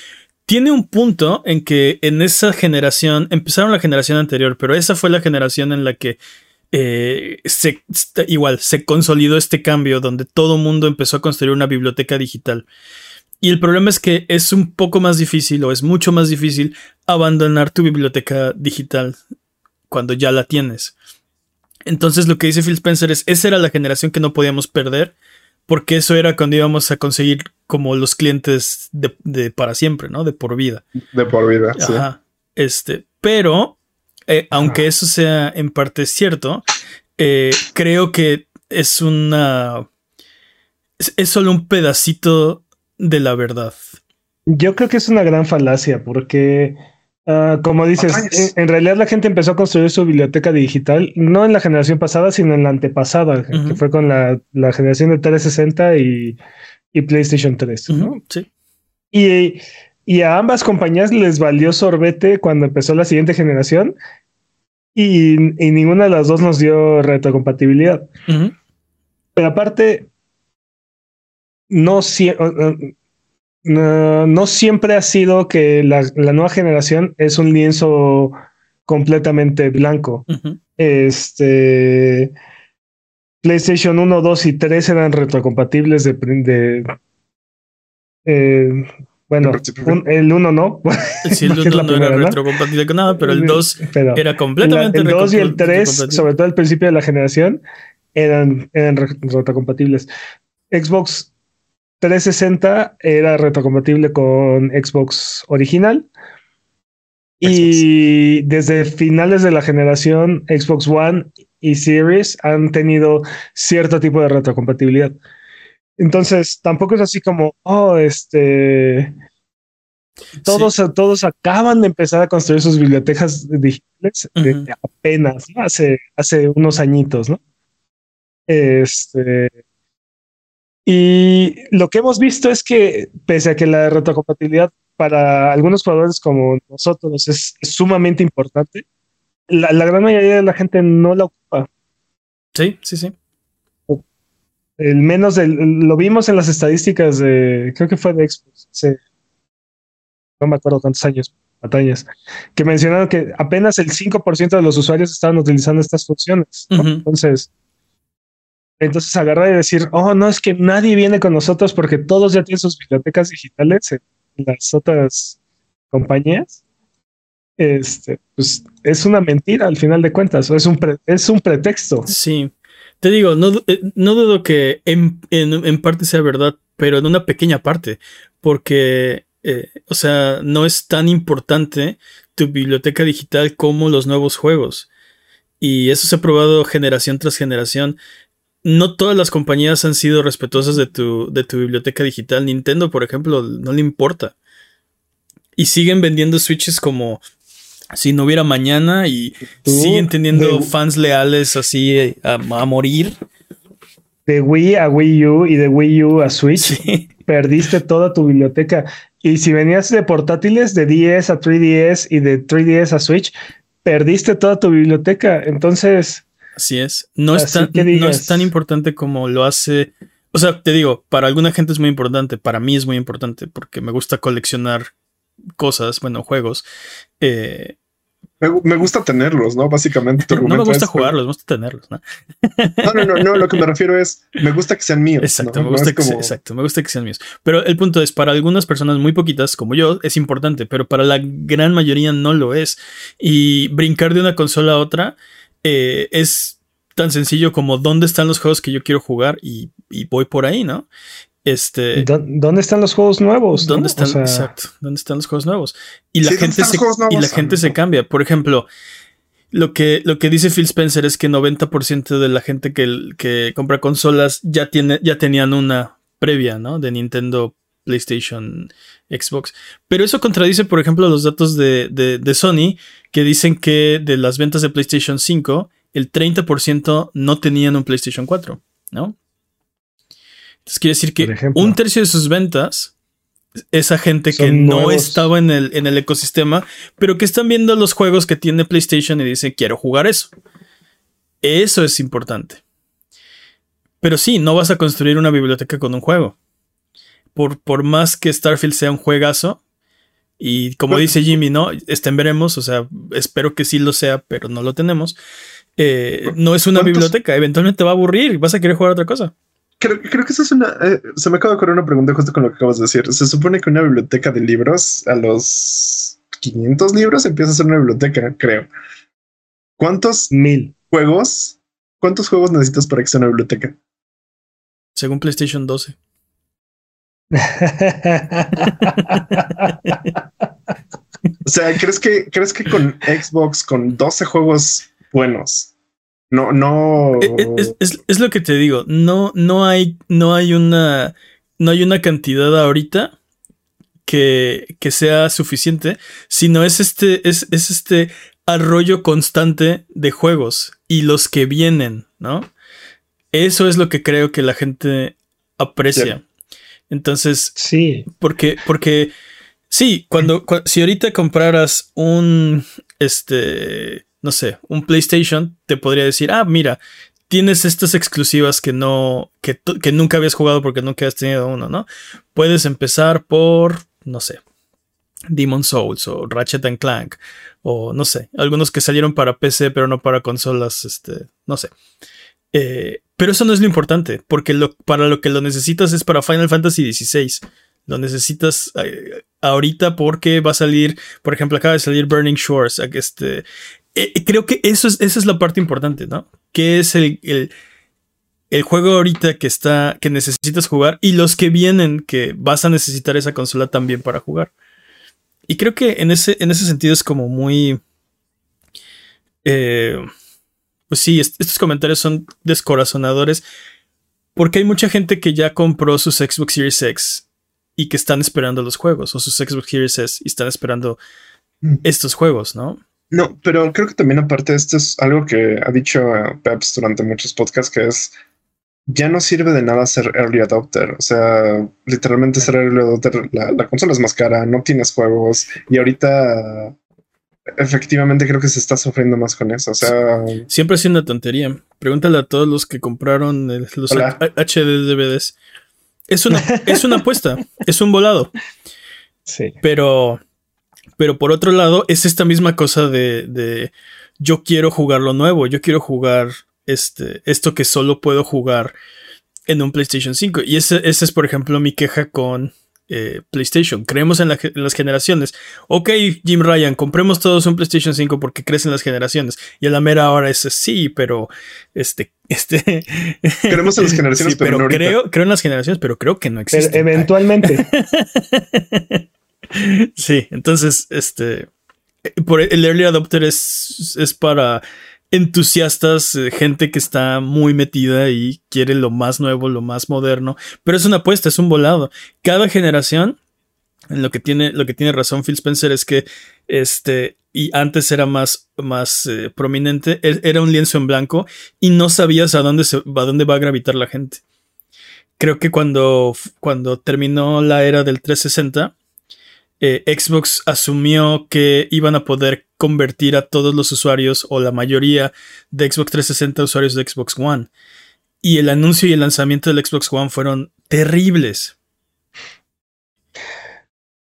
S1: Tiene un punto en que en esa generación, empezaron la generación anterior, pero esa fue la generación en la que eh, se, igual se consolidó este cambio, donde todo mundo empezó a construir una biblioteca digital. Y el problema es que es un poco más difícil, o es mucho más difícil, abandonar tu biblioteca digital cuando ya la tienes. Entonces lo que dice Phil Spencer es, esa era la generación que no podíamos perder, porque eso era cuando íbamos a conseguir como los clientes de, de para siempre, ¿no? De por vida.
S3: De por vida. sí.
S1: Ajá. Este, pero, eh, aunque eso sea en parte cierto, eh, creo que es una... Es, es solo un pedacito de la verdad.
S2: Yo creo que es una gran falacia porque, ah, como dices, en, en realidad la gente empezó a construir su biblioteca digital no en la generación pasada, sino en la antepasada, que fue con la, la generación de 360 y, y PlayStation 3. ¿no?
S1: Ujú, Sí.
S2: Y, y a ambas compañías les valió sorbete cuando empezó la siguiente generación y, y ninguna de las dos nos dio retrocompatibilidad.
S1: Ujú.
S2: Pero aparte, no, uh, uh, no, no siempre ha sido que la, la nueva generación es un lienzo completamente blanco.
S1: Ujú.
S2: Este PlayStation 1, 2 y 3 eran retrocompatibles de, de eh, bueno, un- el 1 no.
S1: Sí, el
S2: porque es
S1: uno
S2: la
S1: no era
S2: primera, ¿no?
S1: retrocompatible con nada, pero el 2
S2: Pero-
S1: era
S2: la-
S1: completamente
S2: el 2 y el
S1: recom-
S2: 3,
S1: retrocompatible.
S2: sobre todo al principio de la generación, eran, eran re- retrocompatibles. Xbox 360 era retrocompatible con Xbox original. Y desde finales de la generación, Xbox One y Series han tenido cierto tipo de retrocompatibilidad. Entonces, tampoco es así como, oh, este, todos, todos acaban de empezar a construir sus bibliotecas digitales apenas, ¿no? hace, hace unos añitos, ¿no? Este. Y lo que hemos visto es que, pese a que la retrocompatibilidad para algunos jugadores como nosotros es, es sumamente importante, la, la gran mayoría de la gente no la ocupa.
S1: Sí, sí, sí.
S2: El menos del, lo vimos en las estadísticas de, creo que fue de Xbox, hace- no me acuerdo cuántos años, batallas, que mencionaron que apenas el 5% de los usuarios estaban utilizando estas funciones. Entonces, entonces agarrar y decir, oh, no, es que nadie viene con nosotros porque todos ya tienen sus bibliotecas digitales en las otras compañías. Este, pues es una mentira al final de cuentas, o es un, es un pretexto.
S1: Sí. Te digo, no, eh, no dudo que en, en- en parte sea verdad, pero en una pequeña parte, porque, eh, o sea, no es tan importante tu biblioteca digital como los nuevos juegos. Y eso se ha probado generación tras generación. No todas las compañías han sido respetuosas de tu, de tu biblioteca digital. Nintendo, por ejemplo, no le importa. Y siguen vendiendo Switches como si no hubiera mañana y
S2: Tú,
S1: siguen teniendo
S2: de-
S1: fans leales así eh, a, a morir.
S2: De Wii a Wii U y de Wii U a Switch,
S1: Sí.
S2: perdiste toda tu biblioteca. Y si venías de portátiles de 10 a 3DS y de 3DS a Switch, perdiste toda tu biblioteca. Entonces,
S1: Así es. No es,
S2: Así
S1: tan,
S2: que
S1: no es tan importante como lo hace. O sea, te digo, para alguna gente es muy importante. Para mí es muy importante porque me gusta coleccionar cosas, bueno, juegos. eh,
S3: Me, gusta tenerlos, ¿no? Básicamente.
S1: no me gusta jugarlos, me gusta tenerlos, ¿no?
S3: no, no, no, no, lo que me refiero es, me gusta que sean míos.
S1: Exacto, me gusta que exacto, me gusta que sean míos. Pero el punto es, para algunas personas muy poquitas, como yo, es importante, pero para la gran mayoría no lo es. Y brincar de una consola a otra eh, es tan sencillo como dónde están los juegos que yo quiero jugar y, y voy por ahí, ¿no? Este,
S2: ¿Dónde están los juegos nuevos?
S1: ¿Dónde están? exacto. ¿Dónde están los juegos nuevos? Y la gente se, y la gente se cambia. Por ejemplo, lo que, lo que dice Phil Spencer es que 90% de la gente que, que compra consolas ya, tiene, ya tenían una previa, ¿no? De Nintendo, PlayStation, Xbox. Pero eso contradice, por ejemplo, los datos de, de, de Sony que dicen que de las ventas de PlayStation 5, el 30% no tenían un PlayStation 4, ¿no? Entonces quiere decir que un tercio de sus ventas, esa gente que no estaba en el, en el ecosistema, pero que están viendo los juegos que tiene PlayStation y dicen, quiero jugar eso. Eso es importante. Pero sí, no vas a construir una biblioteca con un juego. Por, por más que Starfield sea un juegazo, y como dice Jimmy, ¿no? Estén veremos, o sea, espero que sí lo sea, pero no lo tenemos. Eh, no es una biblioteca, eventualmente va a aburrir y vas a querer jugar otra cosa.
S3: Creo, creo, que eso es una. Eh, se me acaba de ocurrir una pregunta justo con lo que acabas de decir. Se supone que una biblioteca de libros a los 500 libros empieza a ser una biblioteca, creo. ¿Cuántos
S2: mil
S3: juegos? ¿Cuántos juegos necesitas para que sea una biblioteca?
S1: Según PlayStation 12.
S3: O sea, ¿crees que, ¿crees que con Xbox, con 12 juegos buenos, no, no.
S1: Eh, eh, es, lo que te digo. No, no hay, no hay una. No hay una cantidad ahorita que, que sea suficiente. Sino es este. Es, es este arroyo constante de juegos. Y los que vienen, ¿no? Eso es lo que creo que la gente aprecia. Entonces.
S2: Sí.
S1: Porque. Porque. Sí, cuando, si ahorita compraras un. Este no sé, un PlayStation te podría decir, ah, mira, tienes estas exclusivas que no, que, que nunca habías jugado porque nunca has tenido uno, ¿no? Puedes empezar por, no sé, Demon Souls o Ratchet and Clank o no sé, algunos que salieron para PC pero no para consolas, este, no sé. Eh, pero eso no es lo importante, porque lo, para lo que lo necesitas es para Final Fantasy XVI. Lo necesitas eh, ahorita porque va a salir, por ejemplo, acaba de salir Burning Shores, este, eh, eh, creo que eso es, esa es la parte importante, ¿no? Que es el, el, juego ahorita que está, que necesitas jugar y los que vienen que vas a necesitar esa consola también para jugar. Y creo que en ese, en ese sentido es como muy... Eh, pues sí, estos comentarios son descorazonadores porque hay mucha gente que ya compró sus Xbox Series X y que están esperando los juegos o sus Xbox Series S y están esperando mm. estos juegos, ¿no?
S3: No, pero creo que también aparte esto es algo que ha dicho Peps durante muchos podcasts, que es ya no sirve de nada ser early adopter. O sea, literalmente ser early adopter, la, consola es más cara, no tienes juegos y ahorita efectivamente creo que se está sufriendo más con eso. O sea,
S1: siempre ha sido una tontería. Pregúntale a todos los que compraron los HD DVDs. Es una, es una apuesta, es un volado.
S2: Sí.
S1: Pero pero por otro lado, es esta misma cosa de, de yo quiero jugar lo nuevo, yo quiero jugar este, esto que solo puedo jugar en un PlayStation 5. Y esa ese es, por ejemplo, mi queja con eh, PlayStation. Creemos en, las generaciones. Ok, Jim Ryan, compremos todos un PlayStation 5 porque crecen las generaciones. Y a la mera hora es sí, pero este, este.
S3: Creemos en las generaciones, pero, no
S1: creo, creo en las generaciones, pero creo que no existe.
S2: Eventualmente.
S1: sí, entonces, este, por el early adopter es, es para entusiastas, eh, gente que está muy metida y quiere lo más nuevo, lo más moderno, pero es una apuesta, es un volado. Cada generación, lo que tiene, lo que tiene razón Phil Spencer es que este, y antes era más, más eh, prominente, e, era un lienzo en blanco y no sabías a dónde, se, a dónde va a gravitar la gente. Creo que cuando, cuando terminó la era del 360, eh, Xbox asumió que iban a poder convertir a todos los usuarios o la mayoría de Xbox 360 usuarios de Xbox One. Y el anuncio y el lanzamiento del Xbox One fueron terribles.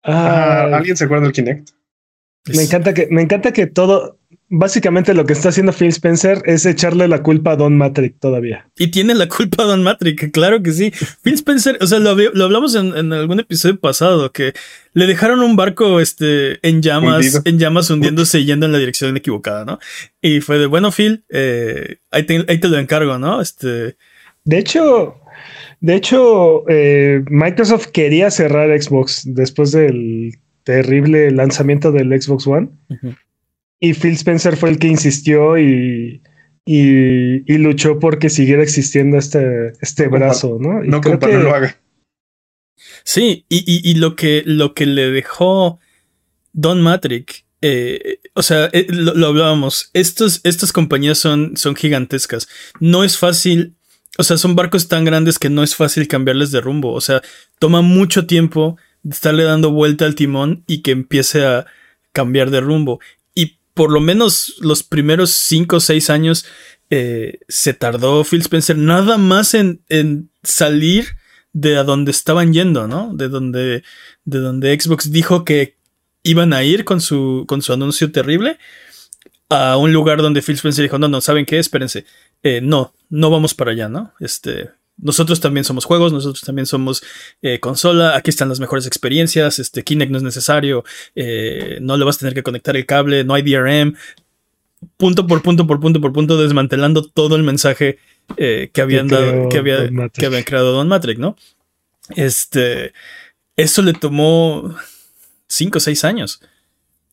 S3: Ah, ¿Alguien se acuerda del Kinect?
S2: Me encanta que, me encanta que todo, básicamente lo que está haciendo Phil Spencer es echarle la culpa a Don Matrix todavía.
S1: Y tiene la culpa a Don Matrix, claro que sí. Phil Spencer, o sea, lo, hablamos en, algún episodio pasado, que le dejaron un barco este, en llamas, en llamas hundiéndose yendo en la dirección equivocada, ¿no? Y fue de, bueno, Phil, eh, ahí, te, lo encargo, ¿no? Este...
S2: De hecho, de hecho, eh, Microsoft quería cerrar Xbox después del terrible lanzamiento del Xbox One. Y Phil Spencer fue el que insistió y, y, luchó porque siguiera existiendo este, este brazo, ¿no?
S3: no, compa, no lo haga.
S1: Sí, y, lo, que, lo que le dejó Don Matrix, eh, o sea, eh, lo, hablábamos, estos, estas compañías son, son gigantescas. No es fácil, o sea, son barcos tan grandes que no es fácil cambiarles de rumbo. O sea, toma mucho tiempo estarle dando vuelta al timón y que empiece a cambiar de rumbo por lo menos los primeros cinco o seis años eh, se tardó Phil Spencer nada más en, salir de a donde estaban yendo, ¿no? De donde, de donde Xbox dijo que iban a ir con su, con su anuncio terrible a un lugar donde Phil Spencer dijo, no, no, ¿saben qué? Espérense. Eh, no, no vamos para allá, ¿no? Este, nosotros también somos juegos, nosotros también somos eh, consola, aquí están las mejores experiencias, este Kinect no es necesario, eh, no le vas a tener que conectar el cable, no hay DRM, punto por punto por punto por punto desmantelando todo el mensaje eh, que habían dado, que, había, que habían creado Don Matrix, ¿no? Este, eso le tomó 5 o 6 años.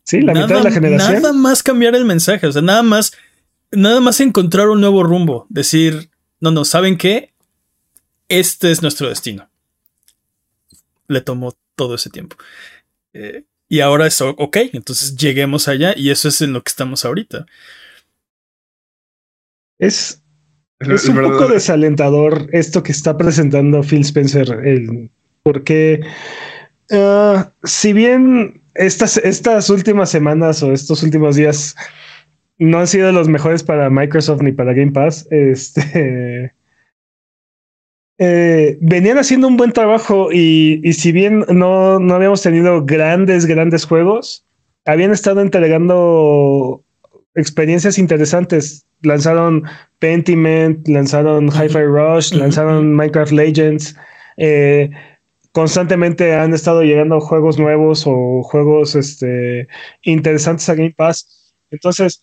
S2: Sí, la mitad de la generación.
S1: Nada más cambiar el mensaje, o sea, nada más, nada más encontrar un nuevo rumbo, decir, no, no, ¿saben qué? Este es nuestro destino. Le tomó todo ese tiempo. Eh, y ahora es ok, entonces lleguemos allá y eso es en lo que estamos ahorita.
S2: Es, es un poco desalentador esto que está presentando Phil Spencer, porque ah, si bien estas, estas últimas semanas o estos últimos días no han sido los mejores para Microsoft ni para Game Pass, este eh, venían haciendo un buen trabajo y, si bien no, no, habíamos tenido grandes, grandes juegos, habían estado entregando experiencias interesantes. Lanzaron Pentiment, lanzaron Hi-Fi Rush, lanzaron Minecraft Legends. Eh, constantemente han estado llegando juegos nuevos o juegos este, interesantes a Game Pass. Entonces,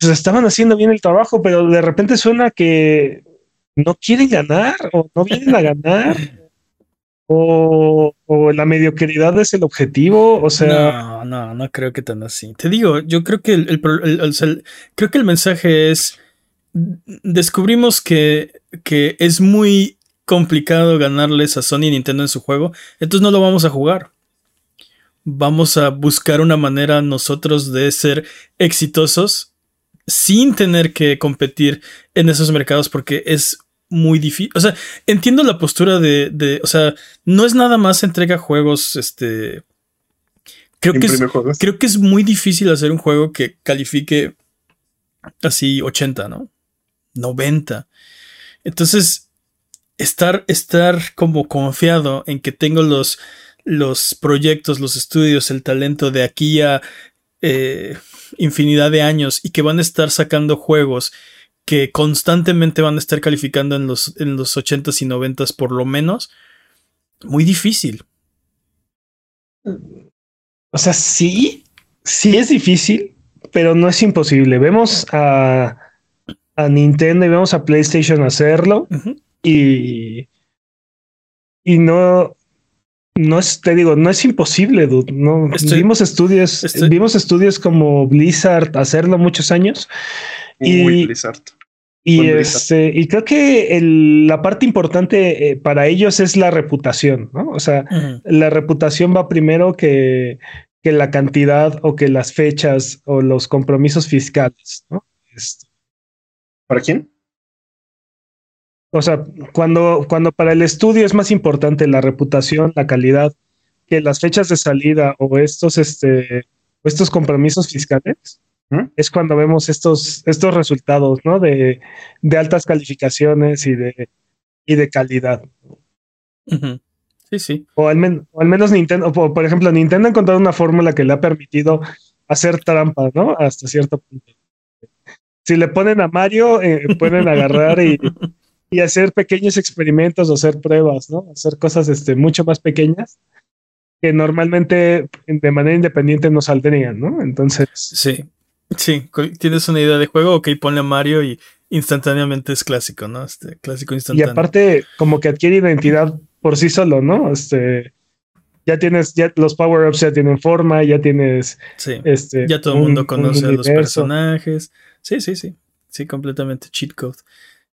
S2: pues estaban haciendo bien el trabajo, pero de repente suena que no quieren ganar o no vienen a ganar. O, la mediocridad es el objetivo, o sea...
S1: No, no, no creo que tan así. Te digo, yo creo que el, creo que el mensaje es, descubrimos que, que es muy complicado ganarles a Sony y Nintendo en su juego, entonces no lo vamos a jugar. Vamos a buscar una manera nosotros de ser exitosos sin tener que competir en esos mercados porque es muy difícil. O sea, entiendo la postura de, o sea, no es nada más entrega juegos, este... Creo que, es, creo que es muy difícil hacer un juego que califique así 80, ¿no? 90. Entonces, estar, estar como confiado en que tengo los, los proyectos, los estudios, el talento de aquí a eh, infinidad de años y que van a estar sacando juegos que constantemente van a estar calificando en los, en los 80s y 90s por lo menos, muy difícil.
S2: O sea, sí, sí es difícil, pero no es imposible. Vemos a, a Nintendo y vemos a PlayStation hacerlo y, y no, no es, te digo, no es imposible, dude. No, vimos estudios, vimos estudios como Blizzard hacerlo muchos años. Y, Blizzard. Y, este, y creo que la parte importante eh, para ellos es la reputación, ¿no? O sea, la reputación va primero que, que, la cantidad o que las fechas o los compromisos fiscales, ¿no?
S3: Este. ¿Para quién?
S2: O sea, cuando, cuando para el estudio es más importante la reputación, la calidad, que las fechas de salida o estos, este, estos compromisos fiscales, es cuando vemos estos, estos resultados, ¿no? De, de altas calificaciones y de, y de calidad.
S1: Sí, sí.
S2: O al, al menos Nintendo, por ejemplo, Nintendo ha encontrado una fórmula que le ha permitido hacer trampa, ¿no? Hasta cierto punto. Si le ponen a Mario, eh, pueden agarrar y, y, hacer pequeños experimentos o hacer pruebas, ¿no? Hacer cosas este, mucho más pequeñas que normalmente de manera independiente no saldrían, ¿no? Entonces.
S1: Sí, sí, tienes una idea de juego, ok, ponle a Mario y instantáneamente es clásico, ¿no? Este clásico instantáneo.
S2: Y aparte, como que adquiere identidad por sí solo, ¿no? Este. Ya tienes, ya los power-ups ya tienen forma, ya tienes.
S1: Sí. Este, ya todo el mundo conoce a los personajes. Sí, sí, sí. Sí, completamente. Cheat code.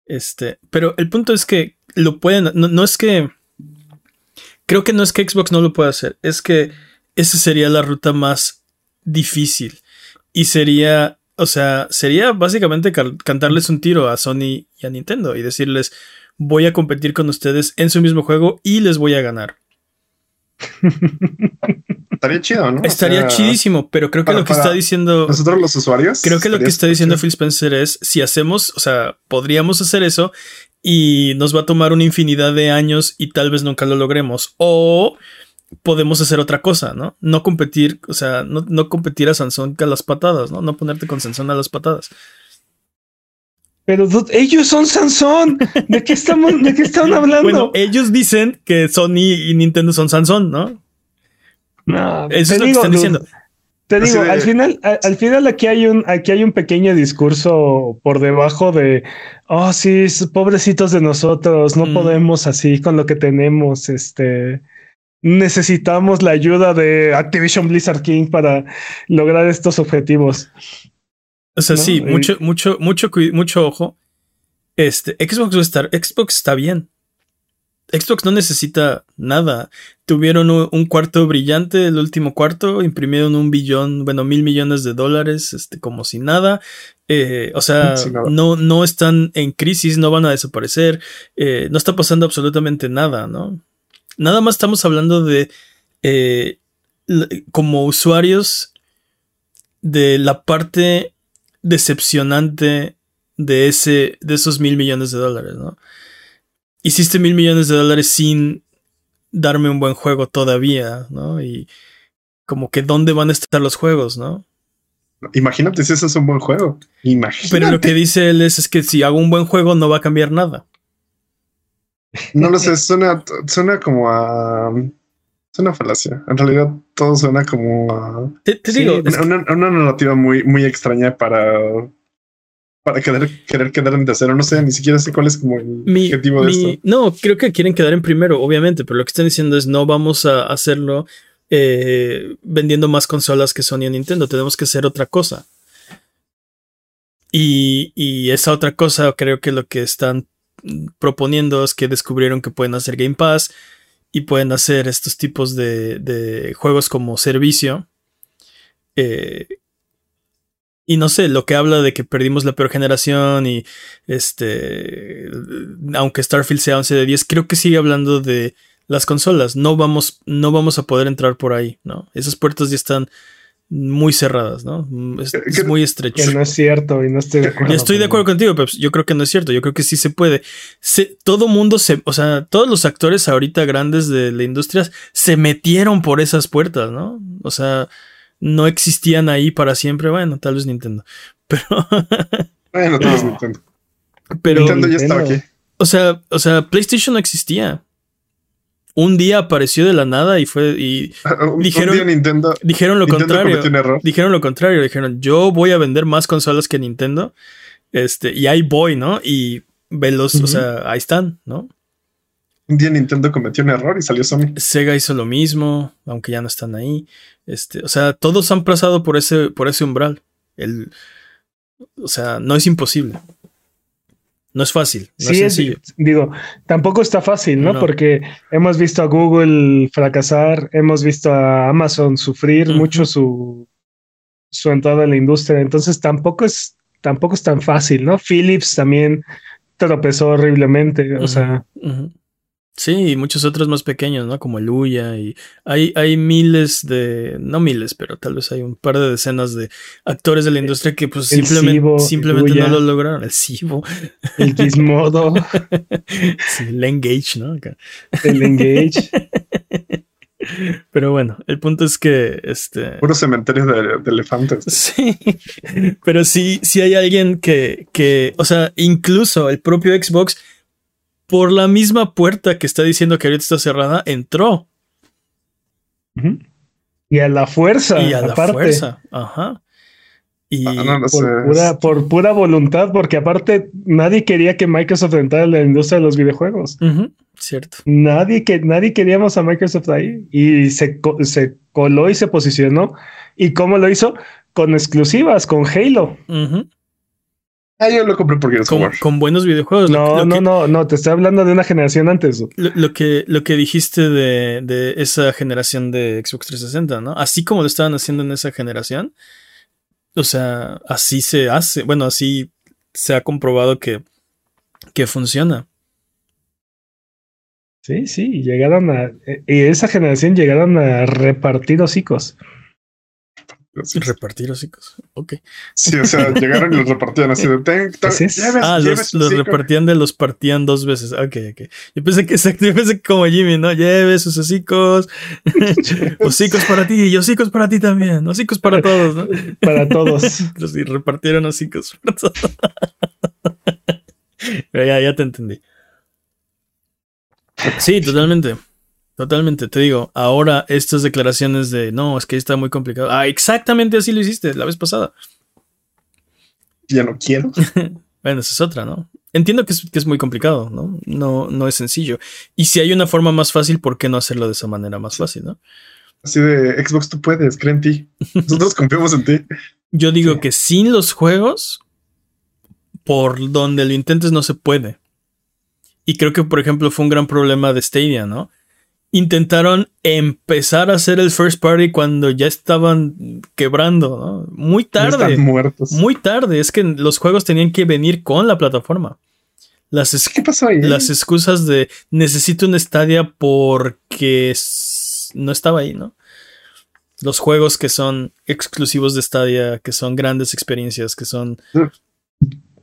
S1: Este. Pero el punto es que lo pueden. no es que Creo que no es que Xbox no lo pueda hacer, es que esa sería la ruta más difícil. Y sería, o sea, sería básicamente cantarles un tiro a Sony y a Nintendo y decirles, voy a competir con ustedes en su mismo juego y les voy a ganar.
S3: Estaría chido, ¿no?
S1: Estaría chidísimo, pero creo que lo que está diciendo.
S3: Nosotros los usuarios.
S1: Creo que lo que está diciendo Phil Spencer es: si hacemos, o sea, podríamos hacer eso y nos va a tomar una infinidad de años y tal vez nunca lo logremos. O podemos hacer otra cosa, ¿no? No competir, o sea, no, competir a Sansón a las patadas, ¿no? No ponerte con Sansón a las patadas.
S2: Pero ellos son Sansón. ¿De qué estamos, de qué están hablando? Bueno,
S1: ellos dicen que Sony y Nintendo son Sansón, ¿no?
S2: No, eso es lo que están diciendo. Te digo, al final, al, final aquí hay un, aquí hay un pequeño discurso por debajo de, oh sí, pobrecitos de nosotros, no mm. podemos así con lo que tenemos, este, necesitamos la ayuda de Activision Blizzard King para lograr estos objetivos.
S1: O sea, sí, mucho, mucho, mucho, mucho ojo. Este, Xbox estar, Xbox está bien. Xbox no necesita nada. Tuvieron un, cuarto brillante, el último cuarto, imprimieron un billón, bueno, mil millones de dólares, este, como si nada. Eh, o sea, no, no están en crisis, no van a desaparecer, eh, no está pasando absolutamente nada, ¿no? Nada más estamos hablando de, eh, como usuarios, de la parte decepcionante de ese, de esos mil millones de dólares, ¿no? hiciste mil millones de dólares sin darme un buen juego todavía, ¿no? Y como que dónde van a estar los juegos, ¿no?
S3: Imagínate si eso es un buen juego. Imagínate.
S1: Pero lo que dice él es, que si hago un buen juego no va a cambiar nada.
S3: No lo sé, suena, suena como a... Suena falacia. En realidad todo suena como a...
S1: Te, digo...
S3: Una, una, narrativa muy, muy extraña para para querer, querer quedar en tercero. No sé, ni siquiera sé cuál es como el objetivo de esto.
S1: No, creo que quieren quedar en primero, obviamente, pero lo que están diciendo es no vamos a hacerlo eh, vendiendo más consolas que Sony y Nintendo. Tenemos que hacer otra cosa. Y, y, esa otra cosa, creo que lo que están proponiendo es que descubrieron que pueden hacer Game Pass y pueden hacer estos tipos de, juegos como servicio. Eh, y no sé, lo que habla de que perdimos la peor generación y este, aunque Starfield sea 11 de 10, creo que sigue hablando de las consolas. No vamos, no vamos a poder entrar por ahí, ¿no? Esas puertas ya están muy cerradas, ¿no? Es, muy estrecho.
S2: Que no es cierto y no estoy de acuerdo.
S1: estoy de acuerdo contigo, pero yo creo que no es cierto. Yo creo que sí se puede. todo mundo se, o sea, todos los actores ahorita grandes de la industria se metieron por esas puertas, ¿no? O sea, no existían ahí para siempre. Bueno, tal vez Nintendo. Pero.
S3: bueno, tal vez Nintendo.
S1: Pero.
S3: Nintendo ya estaba aquí.
S1: O sea, o sea, PlayStation no existía. Un día apareció de la nada y fue. Y dijeron.
S3: Nintendo,
S1: dijeron lo contrario. Dijeron lo contrario. Dijeron, yo voy a vender más consolas que Nintendo. Este, y ahí voy, ¿no? Y velos, o sea, ahí están, ¿no?
S3: Un día Nintendo cometió un error y salió Sony.
S1: Sega hizo lo mismo, aunque ya no están ahí. Este, o sea, todos han pasado por ese, por ese umbral. El, o sea, no es imposible. No es fácil. No sí, es sencillo.
S2: digo, tampoco está fácil, ¿no? Porque hemos visto a Google fracasar, hemos visto a Amazon sufrir mucho su, su entrada en la industria. Entonces tampoco es, tampoco es tan fácil, ¿no? Philips también tropezó horriblemente. O sea.
S1: Sí, y muchos otros más pequeños, ¿no? Como el Uya y hay, hay miles de, no miles, pero tal vez hay un par de decenas de actores de la industria que pues simplemente, simplemente no lo lograron. El Cibo.
S2: El Gizmodo.
S1: sí, el Engage, ¿no?
S2: El Engage.
S1: Pero bueno, el punto es que este.
S3: Puro cementerio de, de elefantes.
S1: Sí. Pero sí, sí hay alguien que, que. O sea, incluso el propio Xbox, por la misma puerta que está diciendo que ahorita está cerrada, entró.
S2: Y a la fuerza,
S1: Y a la
S2: aparte.
S1: fuerza. Ajá. Y
S3: Ah, no, no sé.
S2: Por pura, por pura voluntad, porque aparte nadie quería que Microsoft entrara en la industria de los videojuegos.
S1: Cierto.
S2: Nadie, que, nadie queríamos a Microsoft ahí y se, se coló y se posicionó. ¿Y cómo lo hizo? Con exclusivas, con Halo.
S1: Ujú.
S3: Ah, yo lo compré porque
S1: Con,
S3: jugar.
S1: con buenos videojuegos.
S2: No,
S1: lo
S2: no,
S1: que-
S2: no, no, te estoy hablando de una generación antes.
S1: Lo, lo que, lo que dijiste de, de esa generación de Xbox 360, ¿no? Así como lo estaban haciendo en esa generación, o sea, así se hace, bueno, así se ha comprobado que, que funciona.
S2: Sí, sí, llegaron a. eh, Y esa generación llegaron a repartir hocicos.
S3: Sí,
S1: Repartir hocicos. Ok.
S3: Sí, o sea, llegaron y los repartían así de ten, ten,
S2: Así es.
S3: lleves-
S1: Ah,
S3: lleves
S1: los,
S3: su
S1: los
S3: hocico".
S1: repartían de los partían dos veces. Ok, ok. Yo pensé que exacto, yo pensé que como Jimmy, ¿no? Lleve sus hocicos. hocicos para ti y hocicos para ti también. Hocicos para todos, ¿no?
S2: Para todos.
S1: Pero sí, repartieron hocicos. para todos. Pero ya, ya te entendí. Sí, totalmente. Totalmente. Te digo, ahora estas declaraciones de no, es que está muy complicado. Ah, exactamente así lo hiciste la vez pasada.
S3: Ya no quiero.
S1: Bueno, esa es otra, ¿no? Entiendo que es, que es muy complicado, ¿no? ¿no? No es sencillo. Y si hay una forma más fácil, ¿por qué no hacerlo de esa manera más fácil, no?
S3: Así de Xbox, tú puedes, cree en ti. Nosotros confiamos en ti.
S1: Yo digo
S2: Sí.
S1: que sin los juegos, por donde lo intentes no se puede. Y creo que, por ejemplo, fue un gran problema de Stadia, ¿no? Intentaron empezar a hacer el first party cuando ya estaban quebrando, ¿no? Muy
S3: Ya
S1: tarde.
S3: Están muertos.
S1: Muy tarde. Es que los juegos tenían que venir con la plataforma. Las, es-
S3: ¿Qué pasó ahí?
S1: las excusas de necesito un Stadia porque no estaba ahí, ¿no? Los juegos que son exclusivos de Stadia, que son grandes experiencias, que son...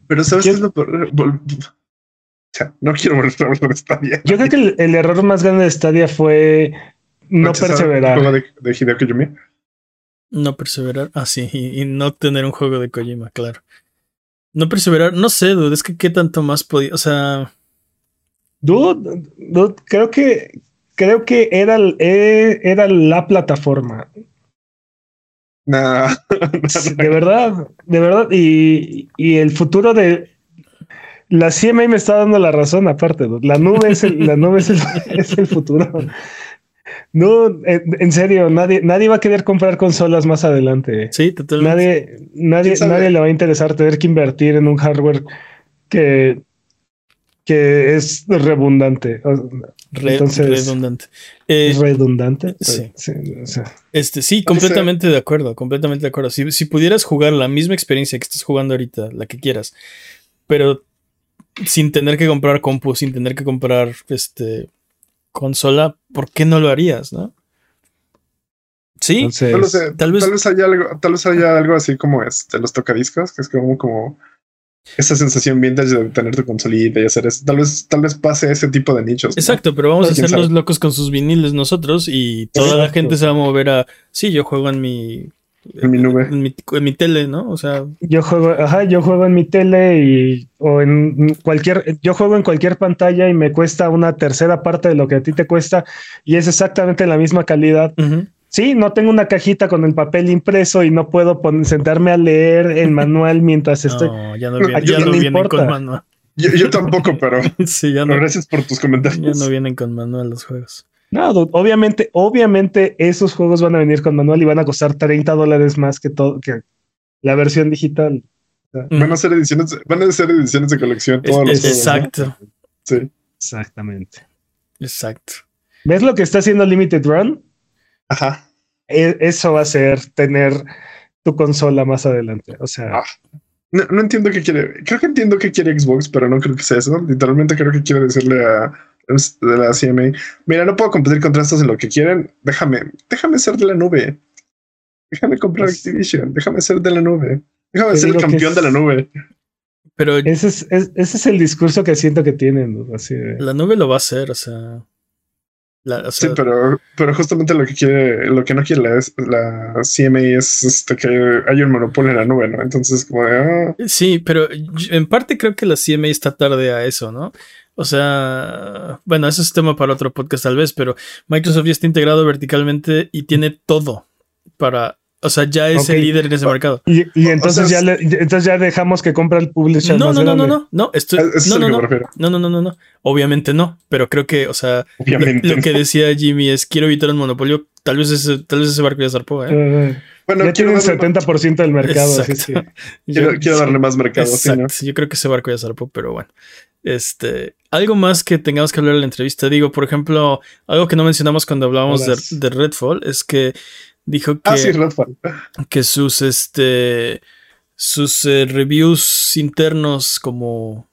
S3: Pero ¿sabes qué es lo sea, no quiero volver a hablar de Stadia.
S2: Yo creo que el, el error más grande de Stadia fue no perseverar.
S3: El juego de, de Hideo Kojima.
S1: No perseverar. Ah, sí, y, y no tener un juego de Kojima, claro. No perseverar, no sé, dude, es que qué tanto más podía... O sea...
S2: Dude, dude, creo que creo que era, eh, era la plataforma.
S3: Nah.
S2: De verdad, de verdad. Y, y el futuro de la CMA me está dando la razón, aparte. La nube es el, la nube es el, es el futuro. No, en, en serio, nadie, nadie va a querer comprar consolas más adelante.
S1: Sí, totalmente.
S2: Nadie, nadie, nadie le va a interesar tener que invertir en un hardware que, que es redundante. entonces-
S1: redundante. Eh,
S2: es redundante.
S1: sí.
S2: o sea,
S1: Este, sí, completamente de acuerdo, completamente de acuerdo. Si, si pudieras jugar la misma experiencia que estás jugando ahorita, la que quieras, pero sin tener que comprar compu, sin tener que comprar este consola, ¿por qué no lo harías, no? Sí,
S2: entonces,
S3: No lo sé.
S1: Tal vez-
S3: haya algo, tal vez haya algo así como este, los tocadiscos, que es como, como esa sensación vintage de tener tu consolita y hacer eso. Tal vez, tal vez pase ese tipo de nichos. ¿no?
S1: exacto, pero vamos a
S3: ¿Quién
S1: ser los locos con sus viniles nosotros y toda la gente se va a mover a, sí, yo juego en mi...
S3: En mi nube.
S1: En mi, en mi tele, ¿no? O sea,
S2: yo juego, ajá, yo juego en mi tele y o en cualquier, yo juego en cualquier pantalla y me cuesta una tercera parte de lo que a ti te cuesta y es exactamente la misma calidad.
S1: ujú.
S2: Sí, no tengo una cajita con el papel impreso y no puedo pon- sentarme a leer el manual mientras estoy.
S1: no, ya no, viene- ya
S3: no
S1: vienen
S2: importa.
S1: con manual.
S3: Yo, yo tampoco, pero,
S1: Sí, ya
S3: pero
S1: no,
S3: gracias por tus comentarios.
S1: ya no vienen con manual los juegos.
S2: No, dude, obviamente, obviamente esos juegos van a venir con manual y van a costar 30 dólares más que todo que la versión digital.
S3: Van a ser ediciones, van a ser ediciones de colección
S1: Es-
S3: todos los
S1: es-
S3: juegos, ¿no?
S1: exacto,
S3: Sí.
S2: Exactamente.
S1: exacto.
S2: ¿Ves lo que está haciendo Limited Run?
S3: Ajá.
S2: E- Eso va a ser tener tu consola más adelante. O sea,
S3: Ah. No, no entiendo qué quiere. Creo que entiendo qué quiere Xbox, pero no creo que sea eso. Literalmente creo que quiere decirle a de la CMA, mira, no puedo competir contra estos en lo que quieren. Déjame, déjame ser de la nube. Déjame comprar
S2: Pues-
S3: Activision. Déjame ser de la nube. Déjame ser el campeón
S2: es-
S3: de la nube.
S1: Pero
S2: ese es, es- ese es el discurso que siento que tienen. ¿no? Así de,
S1: la nube lo va a hacer, o sea.
S3: sí, pero, pero justamente lo que quiere, lo que no quiere la, la CMA es este, que hay un monopolio en la nube, ¿no? Entonces, como de, ah.
S1: Sí, pero en parte creo que la CMA está tarde a eso, ¿no? O sea, bueno, ese es tema para otro podcast tal vez, pero Microsoft ya está integrado verticalmente y tiene todo para o sea, ya es el líder en ese mercado.
S2: Y, entonces, ya entonces ya dejamos que compra el publisher.
S1: No, no, no, no, no, no, estoy, no, no, no, no, no, no, no, obviamente no, pero creo que, o sea, lo, que decía Jimmy es quiero evitar el monopolio, tal vez ese, tal vez ese barco ya zarpó, ¿eh?
S2: Bueno, ya tiene un 70% del mercado.
S3: Así quiero, darle más mercado.
S1: Yo creo que ese barco ya zarpó, pero bueno. Este, algo más que tengamos que hablar en la entrevista. Digo, por ejemplo, algo que no mencionamos cuando hablábamos de, de, Redfall es que dijo
S3: ah,
S1: que, que sus, este, sus eh, reviews internos como,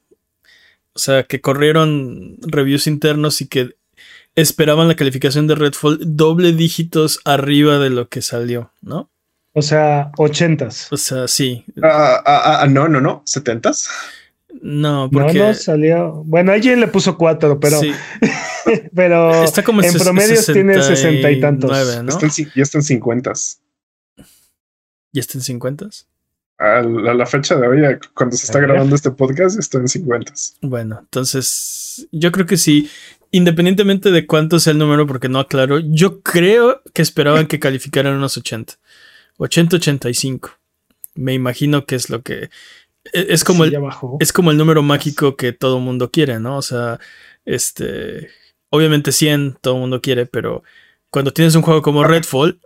S1: o sea, que corrieron reviews internos y que esperaban la calificación de Redfall doble dígitos arriba de lo que salió, ¿no?
S2: O sea, ochentas.
S1: O sea, sí.
S3: Ah, ah, no, no, no, setentas.
S1: No, porque...
S2: No, no salió. Bueno, alguien le puso cuatro, pero. Sí. pero Está como en promedio tiene sesenta y tantos.
S3: ¿no? ya está en cincuentas.
S1: ¿Ya está en cincuentas?
S3: A la, fecha de hoy, cuando se está grabando este podcast, está en cincuentas.
S1: Bueno, entonces yo creo que sí, independientemente de cuánto sea el número, porque no aclaro, yo creo que esperaban que calificaran unos 80. 80-85. Me imagino que es lo que e, es como, el, es como el número mágico que todo mundo quiere, ¿no? O sea, este. Obviamente 100 todo mundo quiere, pero cuando tienes un juego como Redfall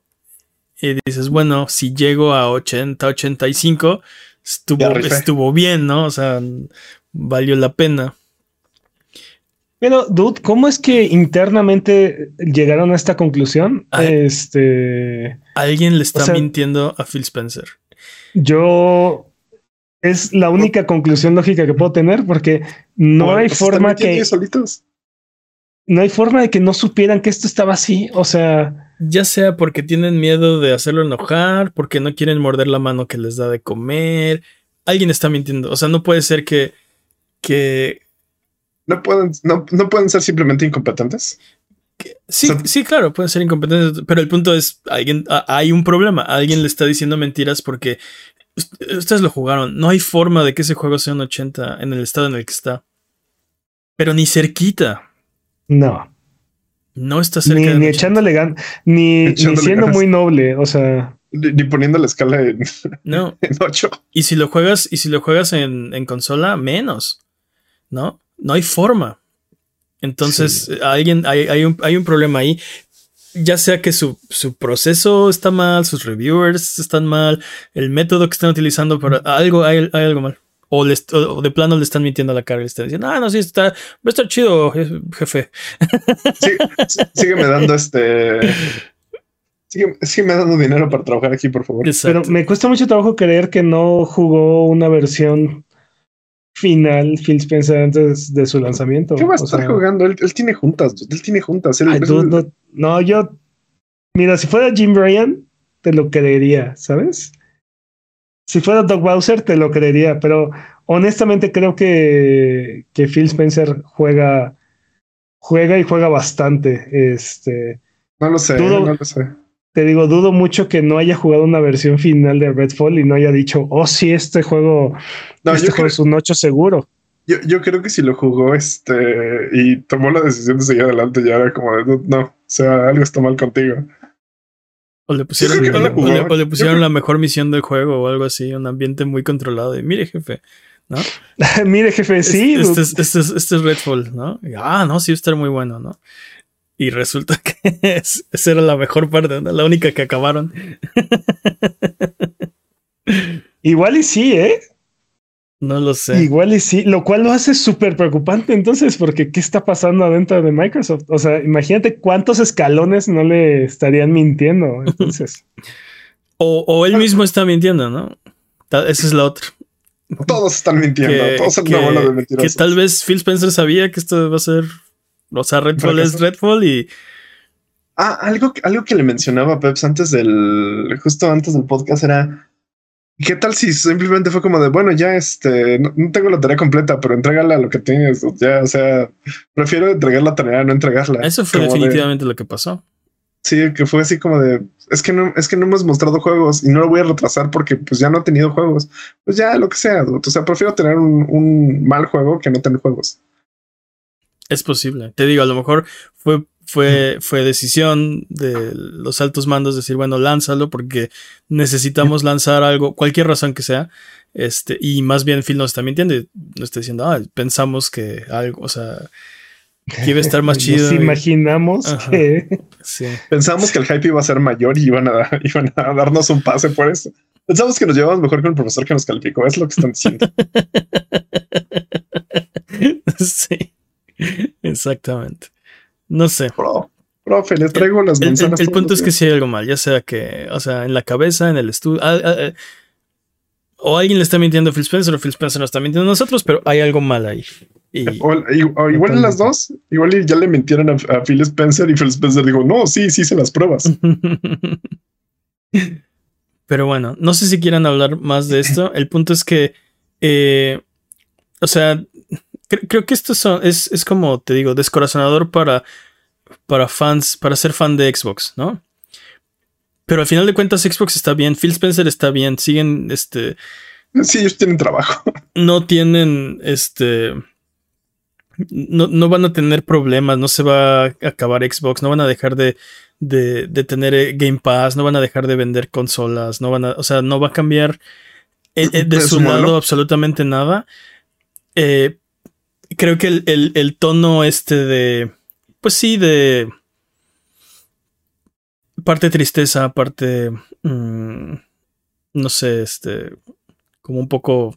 S1: y dices, bueno, si llego a 80, 85, estuvo, estuvo bien, ¿no? O sea, valió la pena.
S2: Pero, dude, ¿cómo es que internamente llegaron a esta conclusión? este.
S1: Alguien le está mintiendo a Phil Spencer.
S2: Yo es la única conclusión lógica que puedo tener porque no hay pues, forma que no hay forma de que no supieran que esto estaba así, o sea,
S1: ya sea porque tienen miedo de hacerlo enojar, porque no quieren morder la mano que les da de comer, alguien está mintiendo, o sea, no puede ser que que
S3: no pueden no, pueden ser simplemente incompetentes.
S1: Sí, sí, claro, pueden ser incompetentes, pero el punto es, alguien, hay un problema, alguien le está diciendo mentiras porque Ustedes lo jugaron. No hay forma de que ese juego sea un 80 en el estado en el que está. Pero ni cerquita.
S2: No.
S1: No está cerca.
S2: Ni, ni echándole gan ni, ni, siendo muy noble. O sea.
S3: Ni, poniendo la escala en,
S1: no.
S3: en 8.
S1: Y si lo juegas, y si lo juegas en, en consola, menos. ¿No? No hay forma. Entonces, alguien, hay, hay, un, hay un problema ahí ya sea que su, proceso está mal, sus reviewers están mal, el método que están utilizando para algo, hay, algo mal. O, de plano le están mintiendo a la cara y le están diciendo, ah, no, sí, está, va a estar chido, jefe.
S3: Sí, sígueme dando este. Sígueme, dando dinero para trabajar aquí, por favor.
S2: Pero me cuesta mucho trabajo creer que no jugó una versión final Phil Spencer antes de su lanzamiento.
S3: ¿Qué va a estar jugando? Él, tiene juntas, él tiene juntas.
S2: no, yo, mira, si fuera Jim Bryan, te lo creería, ¿sabes? Si fuera Doug Bowser, te lo creería, pero honestamente creo que, que Phil Spencer juega, juega y juega bastante. Este,
S3: no lo sé, no lo sé
S2: te digo, dudo mucho que no haya jugado una versión final de Redfall y no haya dicho, oh, sí, este juego, no, este juego es un 8 seguro.
S3: Yo, yo, creo que si lo jugó este y tomó la decisión de seguir adelante, ya era como, no, o sea, algo está mal contigo.
S1: O le pusieron, le, pusieron la mejor misión del juego o algo así, un ambiente muy controlado. Y mire, jefe, ¿no?
S2: mire, jefe, sí.
S1: Este, este, este, es, este, es, Redfall, ¿no? ah, no, sí, va a estar muy bueno, ¿no? Y resulta que esa era la mejor parte, la única que acabaron.
S2: Igual y sí, ¿eh?
S1: No lo sé.
S2: Igual y sí, lo cual lo hace súper preocupante entonces, porque ¿qué está pasando adentro de Microsoft? O sea, imagínate cuántos escalones no le estarían mintiendo entonces.
S1: o, él mismo está mintiendo, ¿no? Esa es la otra.
S3: Todos están mintiendo, todos son una bola de mentirosos.
S1: Que tal vez Phil Spencer sabía que esto va a ser o sea, Redfall es Redfall y.
S3: Ah, algo, algo que le mencionaba a Peps antes del. Justo antes del podcast era. ¿Qué tal si simplemente fue como de, bueno, ya este, no, tengo la tarea completa, pero entrégala lo que tienes, ya, o sea, prefiero entregar la tarea, no entregarla.
S1: Eso fue definitivamente lo que pasó.
S3: Sí, que fue así como de, es que no, es que no hemos mostrado juegos y no lo voy a retrasar porque pues ya no he tenido juegos. Pues ya, lo que sea, o sea, prefiero tener un, un mal juego que no tener juegos.
S1: Es posible. Te digo, a lo mejor fue fue, fue decisión de los altos mandos decir, bueno, lánzalo porque necesitamos lanzar algo, cualquier razón que sea. Este, y más bien Phil nos está mintiendo y nos está diciendo, ah, pensamos que algo, o sea, que iba a estar más chido.
S2: Nos imaginamos que.
S3: Pensamos que el hype iba a ser mayor y iban a, iban a darnos un pase por eso. Pensamos que nos llevamos mejor que el profesor que nos calificó. Es lo que están diciendo.
S1: sí, exactamente. No sé.
S3: profe, le traigo las
S1: manzanas. El, punto es que si hay algo mal, ya sea que, o sea, en la cabeza, en el estudio. Ah, ah, ah, o alguien le está mintiendo a Phil Spencer o Phil Spencer nos está mintiendo a nosotros, pero hay algo mal ahí.
S3: O, igual en las dos, igual ya le mintieron a, Phil Spencer y Phil Spencer dijo, no, sí, sí se las pruebas.
S1: pero bueno, no sé si quieran hablar más de esto. El punto es que, eh, o sea, creo que esto es, es, como, te digo, descorazonador para, para fans, para ser fan de Xbox, ¿no? Pero al final de cuentas Xbox está bien, Phil Spencer está bien, siguen, este...
S3: Sí, ellos tienen trabajo.
S1: No tienen, este... No, no, van a tener problemas, no se va a acabar Xbox, no van a dejar de, de, de, tener eh, Game Pass, no van a dejar de vender consolas, no van a, o sea, no va a cambiar eh, eh, de, su lado absolutamente nada. Eh, creo que el, tono este de, pues sí, de parte tristeza, parte, mm, no sé, este, como un poco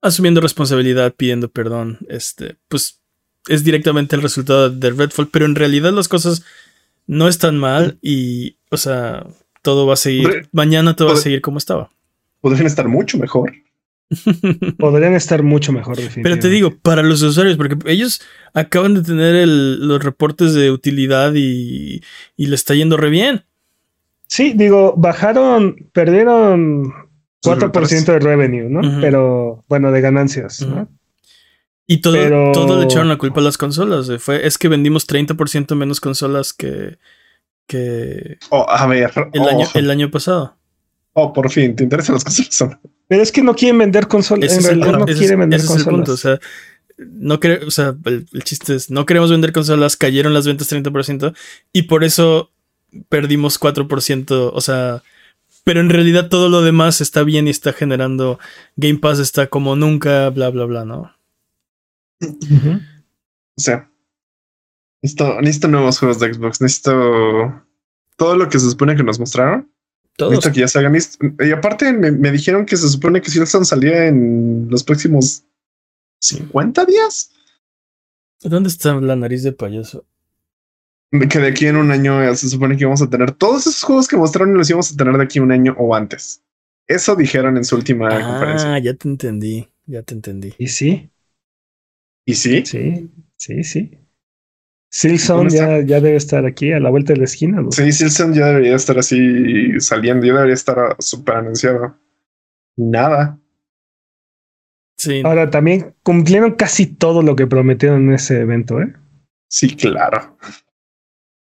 S1: asumiendo responsabilidad, pidiendo perdón, este, pues es directamente el resultado de Redfall, pero en realidad las cosas no están mal y, o sea, todo va a seguir, mañana todo va a seguir como estaba.
S3: Podrían estar mucho mejor.
S2: Podrían estar mucho mejor.
S1: Pero te digo, para los usuarios, porque ellos acaban de tener los reportes de utilidad y, y le está yendo re bien.
S2: Sí, digo, bajaron, perdieron 4% de revenue, ¿no? Pero bueno, de ganancias, ¿no?
S1: Y todo, todo le echaron la culpa a las consolas. Fue, es que vendimos 30% menos consolas que, que
S3: oh, a ver,
S1: el, año, el año pasado.
S3: Oh, por fin, ¿te interesan las consolas?
S2: Pero es que no quieren vender consolas. En realidad no quieren vender consolas.
S1: o sea, no o sea, el, chiste es, no queremos vender consolas, cayeron las ventas 30% y por eso perdimos 4%, o sea, pero en realidad todo lo demás está bien y está generando Game Pass está como nunca, bla, bla, bla, ¿no?
S3: O sea, necesito, necesito nuevos juegos de Xbox, necesito todo lo que se supone que nos mostraron todos. que ya se hagan Y aparte me, dijeron que se supone que Silson salía en los próximos 50 días.
S1: ¿Dónde está la nariz de payaso?
S3: Que de aquí en un año eh, se supone que vamos a tener todos esos juegos que mostraron y los íbamos a tener de aquí un año o antes. Eso dijeron en su última ah, conferencia.
S1: Ah, ya te entendí, ya te entendí.
S2: ¿Y sí?
S3: ¿Y sí?
S2: Sí, sí, sí. Silson ya, ya, debe estar aquí a la vuelta de la esquina.
S3: Sí, Silson ya debería estar así saliendo, ya debería estar súper anunciado. Nada.
S2: Sí. Ahora también cumplieron casi todo lo que prometieron en ese evento, ¿eh?
S3: Sí, claro.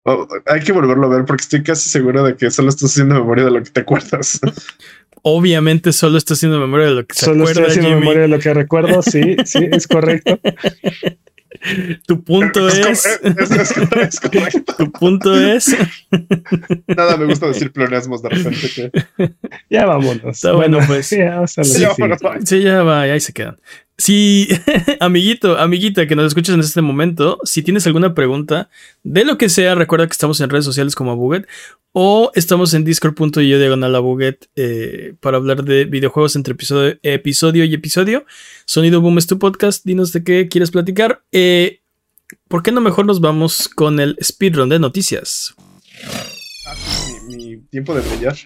S3: Oh, hay que volverlo a ver porque estoy casi seguro de que solo estás haciendo memoria de lo que te acuerdas.
S1: Obviamente solo estás haciendo memoria de lo que se solo acuerda. Solo estoy haciendo
S2: memoria de lo que recuerdo, sí, sí, es correcto.
S1: Tu punto es. Tu punto es.
S3: Nada, me gusta decir pleonasmos de repente. Que...
S2: Ya vámonos.
S1: Está bueno, pues. Ya, sí, ya va, ahí se quedan. Si, amiguito, amiguita que nos escuchas en este momento, si tienes alguna pregunta de lo que sea, recuerda que estamos en redes sociales como Buget o estamos en discord.io diagonal a Buget eh, para hablar de videojuegos entre episodio, y episodio. Sonido Boom es tu podcast, dinos de qué quieres platicar. Eh, ¿Por qué no mejor nos vamos con el speedrun de noticias?
S3: mi tiempo de brillar.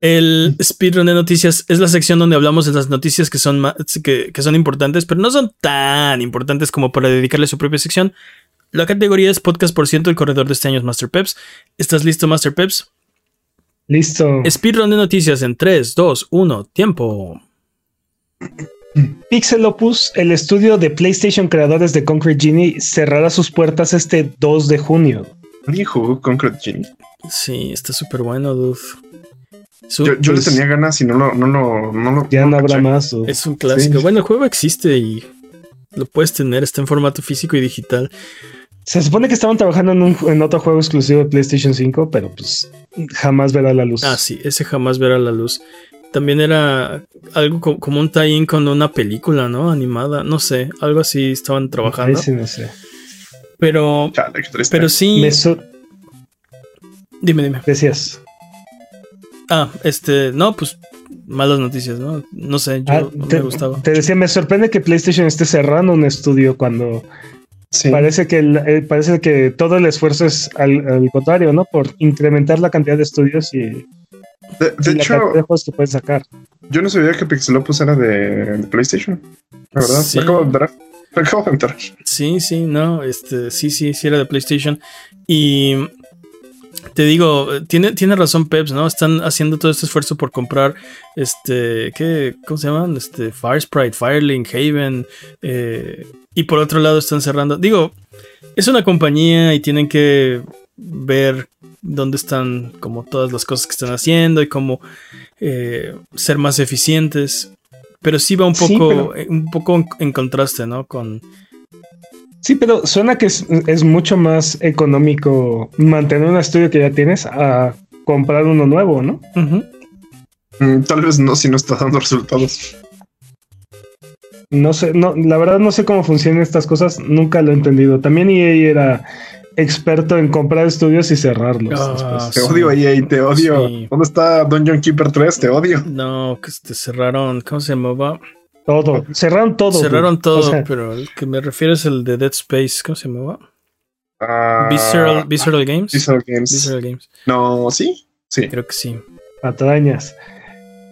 S1: El speedrun de noticias es la sección donde hablamos de las noticias que son, que, son importantes, pero no son tan importantes como para dedicarle su propia sección. La categoría es podcast por ciento, el corredor de este año es Master Peps. ¿Estás listo, Master Peps?
S2: Listo.
S1: Speedrun de noticias en 3, 2, 1, tiempo.
S2: Pixel Opus, el estudio de PlayStation creadores de Concrete Genie, cerrará sus puertas este 2 de junio.
S3: ¿Alguien jugó Concrete Genie?
S1: Sí, está súper bueno, dude.
S3: Yo, yo
S2: pues,
S3: le tenía ganas y no lo. No, no, no, no
S2: ya no, habrá más.
S1: Es un clásico.
S2: Sí.
S1: Bueno, el juego existe y lo puedes tener. Está en formato físico y digital.
S2: Se supone que estaban trabajando en, un, en otro juego exclusivo de PlayStation 5, pero pues jamás verá la luz.
S1: Ah, sí, ese jamás verá la luz. También era algo co- como un tie-in con una película, ¿no? Animada. No sé, algo así estaban trabajando.
S2: Sí, no sé.
S1: Pero,
S3: Chale,
S1: pero sí.
S2: Me so-
S1: Dime, dime.
S2: decías.
S1: Ah, este, no, pues malas noticias, ¿no? No sé, yo
S2: Ah,
S1: no
S2: te,
S1: me gustaba.
S2: te decía, me sorprende que PlayStation esté cerrando un estudio cuando
S3: Sí.
S2: parece que el- eh, parece que todo el esfuerzo es al, al contrario, ¿no? Por incrementar la cantidad de estudios y,
S3: De, de
S2: la
S3: hecho,
S2: cantidad de juegos que pueden sacar.
S3: yo no sabía que Pixelopus era de, de PlayStation. La verdad,
S1: Sí.
S3: me acabo de enterar. Me acabo de enterar.
S1: Sí, sí, no, este, sí, sí, sí era de PlayStation. Y te digo, tiene, tiene razón Peps, ¿no? Están haciendo todo este esfuerzo por comprar, este, ¿qué, ¿cómo se llaman? Este, Firesprite, Firelink, Haven, eh, y por otro lado están cerrando. Digo, es una compañía y tienen que ver dónde están como todas las cosas que están haciendo y cómo eh, ser más eficientes. Pero sí va un
S2: Sí,
S1: poco,
S2: pero-
S1: un poco en, en contraste, ¿no? Con,
S2: Sí, pero suena que es, es mucho más económico mantener un estudio que ya tienes a comprar uno nuevo, ¿no?
S3: Mm, Tal vez no, si no está dando resultados.
S2: No sé, no, la verdad no sé cómo funcionan estas cosas, nunca lo he entendido. También EA era experto en comprar estudios y cerrarlos.
S1: Ah.
S3: Te
S1: Sí.
S3: odio, EA, te odio.
S1: Sí.
S3: ¿Dónde está Dungeon Keeper 3? Te odio.
S1: No, que este, cerraron, ¿cómo se llamaba?
S2: Todo, cerraron todo.
S1: cerraron todo,
S2: O sea,
S1: pero el que me refiero es el de Dead Space, ¿cómo se llamaba?
S3: Ah,
S1: Visceral, Visceral Games.
S3: Visceral Games.
S1: Visceral Games,
S3: No, ¿sí? Sí.
S1: creo que sí.
S2: patrañas.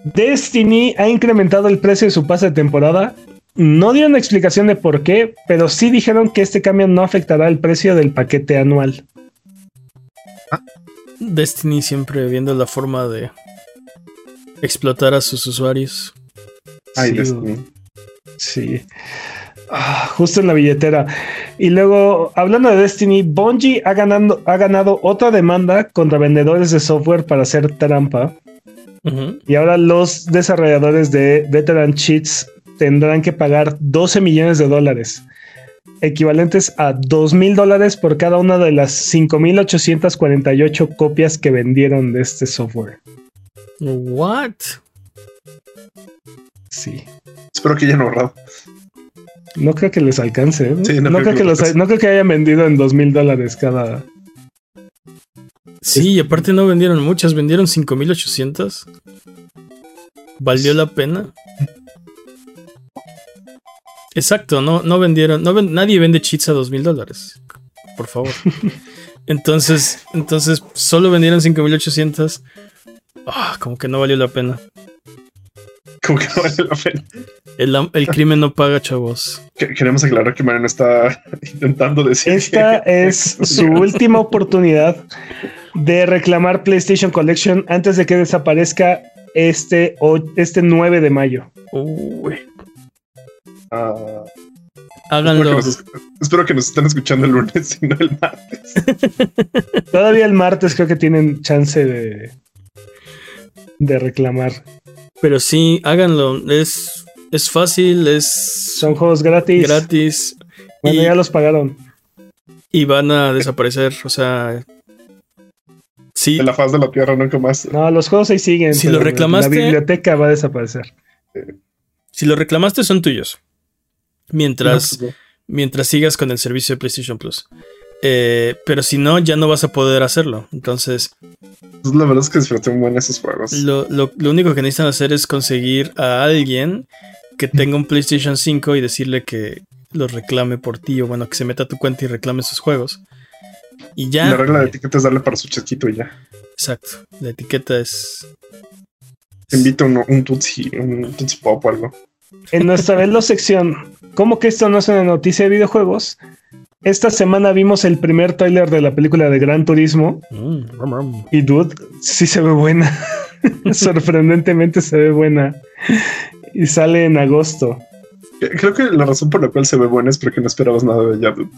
S2: Destiny ha incrementado el precio de su pase de temporada. No dieron explicación de por qué, pero sí dijeron que este cambio no afectará el precio del paquete anual.
S1: Destiny siempre viendo la forma de explotar a sus usuarios.
S3: Ay,
S2: Sí,
S3: Destiny.
S2: Sí. Ah, justo en la billetera. Y luego, hablando de Destiny, Bungie ha ganado, ha ganado otra demanda contra vendedores de software para hacer trampa. Y ahora los desarrolladores de Veteran Cheats tendrán que pagar 12 millones de dólares, equivalentes a 2 mil dólares por cada una de las 5.848 copias que vendieron de este software.
S1: What?
S2: Sí.
S3: Espero que hayan ahorrado.
S2: No creo que les alcance. ¿eh?
S3: Sí,
S2: no,
S3: no
S2: creo
S3: creo
S2: que
S3: que
S2: los,
S3: les alcance.
S2: no creo que hayan vendido en 2 mil dólares cada.
S1: Sí, y aparte no vendieron muchas, vendieron 5800. ¿Valió la pena? Exacto, no, no vendieron, no ven- nadie vende cheats a dos mil dólares. Por favor. Entonces, entonces solo vendieron 5800. Ah, como que no valió la pena.
S3: Como que no vale la pena.
S1: El, crimen no paga, chavos.
S3: Que- Queremos aclarar que Mariano está intentando decir
S2: Esta
S3: que-
S2: es su última oportunidad de reclamar PlayStation Collection antes de que desaparezca este, este 9 de mayo.
S1: Uy,
S3: Ah, espero, que nos, espero que nos estén escuchando el lunes y no el martes.
S2: Todavía el martes creo que tienen chance de, de reclamar.
S1: Pero sí, háganlo. Es, es fácil, es
S2: Son juegos gratis.
S1: gratis.
S2: Bueno,
S1: y-
S2: ya los pagaron.
S1: y van a desaparecer. O sea, sí,
S3: De la faz de la tierra nunca más.
S2: No, los juegos ahí siguen.
S1: Si lo reclamaste-
S2: La biblioteca va a desaparecer.
S1: si lo reclamaste son tuyos. Mientras,
S3: No, pues,
S1: mientras sigas con el servicio de PlayStation Plus. Eh, pero si no, ya no vas a poder hacerlo. Entonces,
S3: pues, la verdad es que disfruté un buen esos juegos.
S1: lo, lo- lo único que necesitan hacer es conseguir a alguien que tenga un PlayStation 5 y decirle que lo reclame por ti. O bueno, que se meta a tu cuenta y reclame sus juegos. Y ya.
S3: La regla de etiqueta es darle para su chasquito y ya.
S1: Exacto. La etiqueta es.
S3: Te invito un, un Tutsi, un Tutsi Pop o algo.
S2: En nuestra Velo sección, ¿cómo que esto no es una noticia de videojuegos? Esta semana vimos el primer tráiler de la película de Gran Turismo. Mm, y dude, sí se ve buena. Sorprendentemente se ve buena. Y sale en agosto.
S3: Creo que la razón por la cual se ve buena es porque no esperabas nada de ella, dude.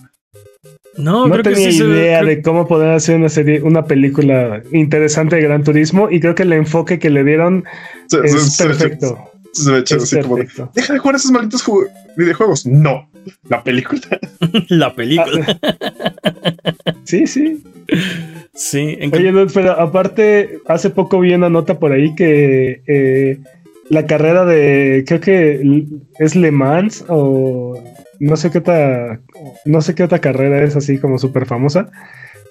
S2: No, no tenía idea de cómo poder hacer una serie, una película interesante de Gran Turismo y creo que el enfoque que le dieron es perfecto.
S3: Se así como deja de jugar esos malditos videojuegos. No, la película.
S1: la película.
S2: Ah. sí, sí.
S1: Sí.
S2: Oye, pero aparte, hace poco vi una nota por ahí que eh, la carrera de, creo que es Le Mans o no sé qué otra, no sé qué otra carrera es así como súper famosa,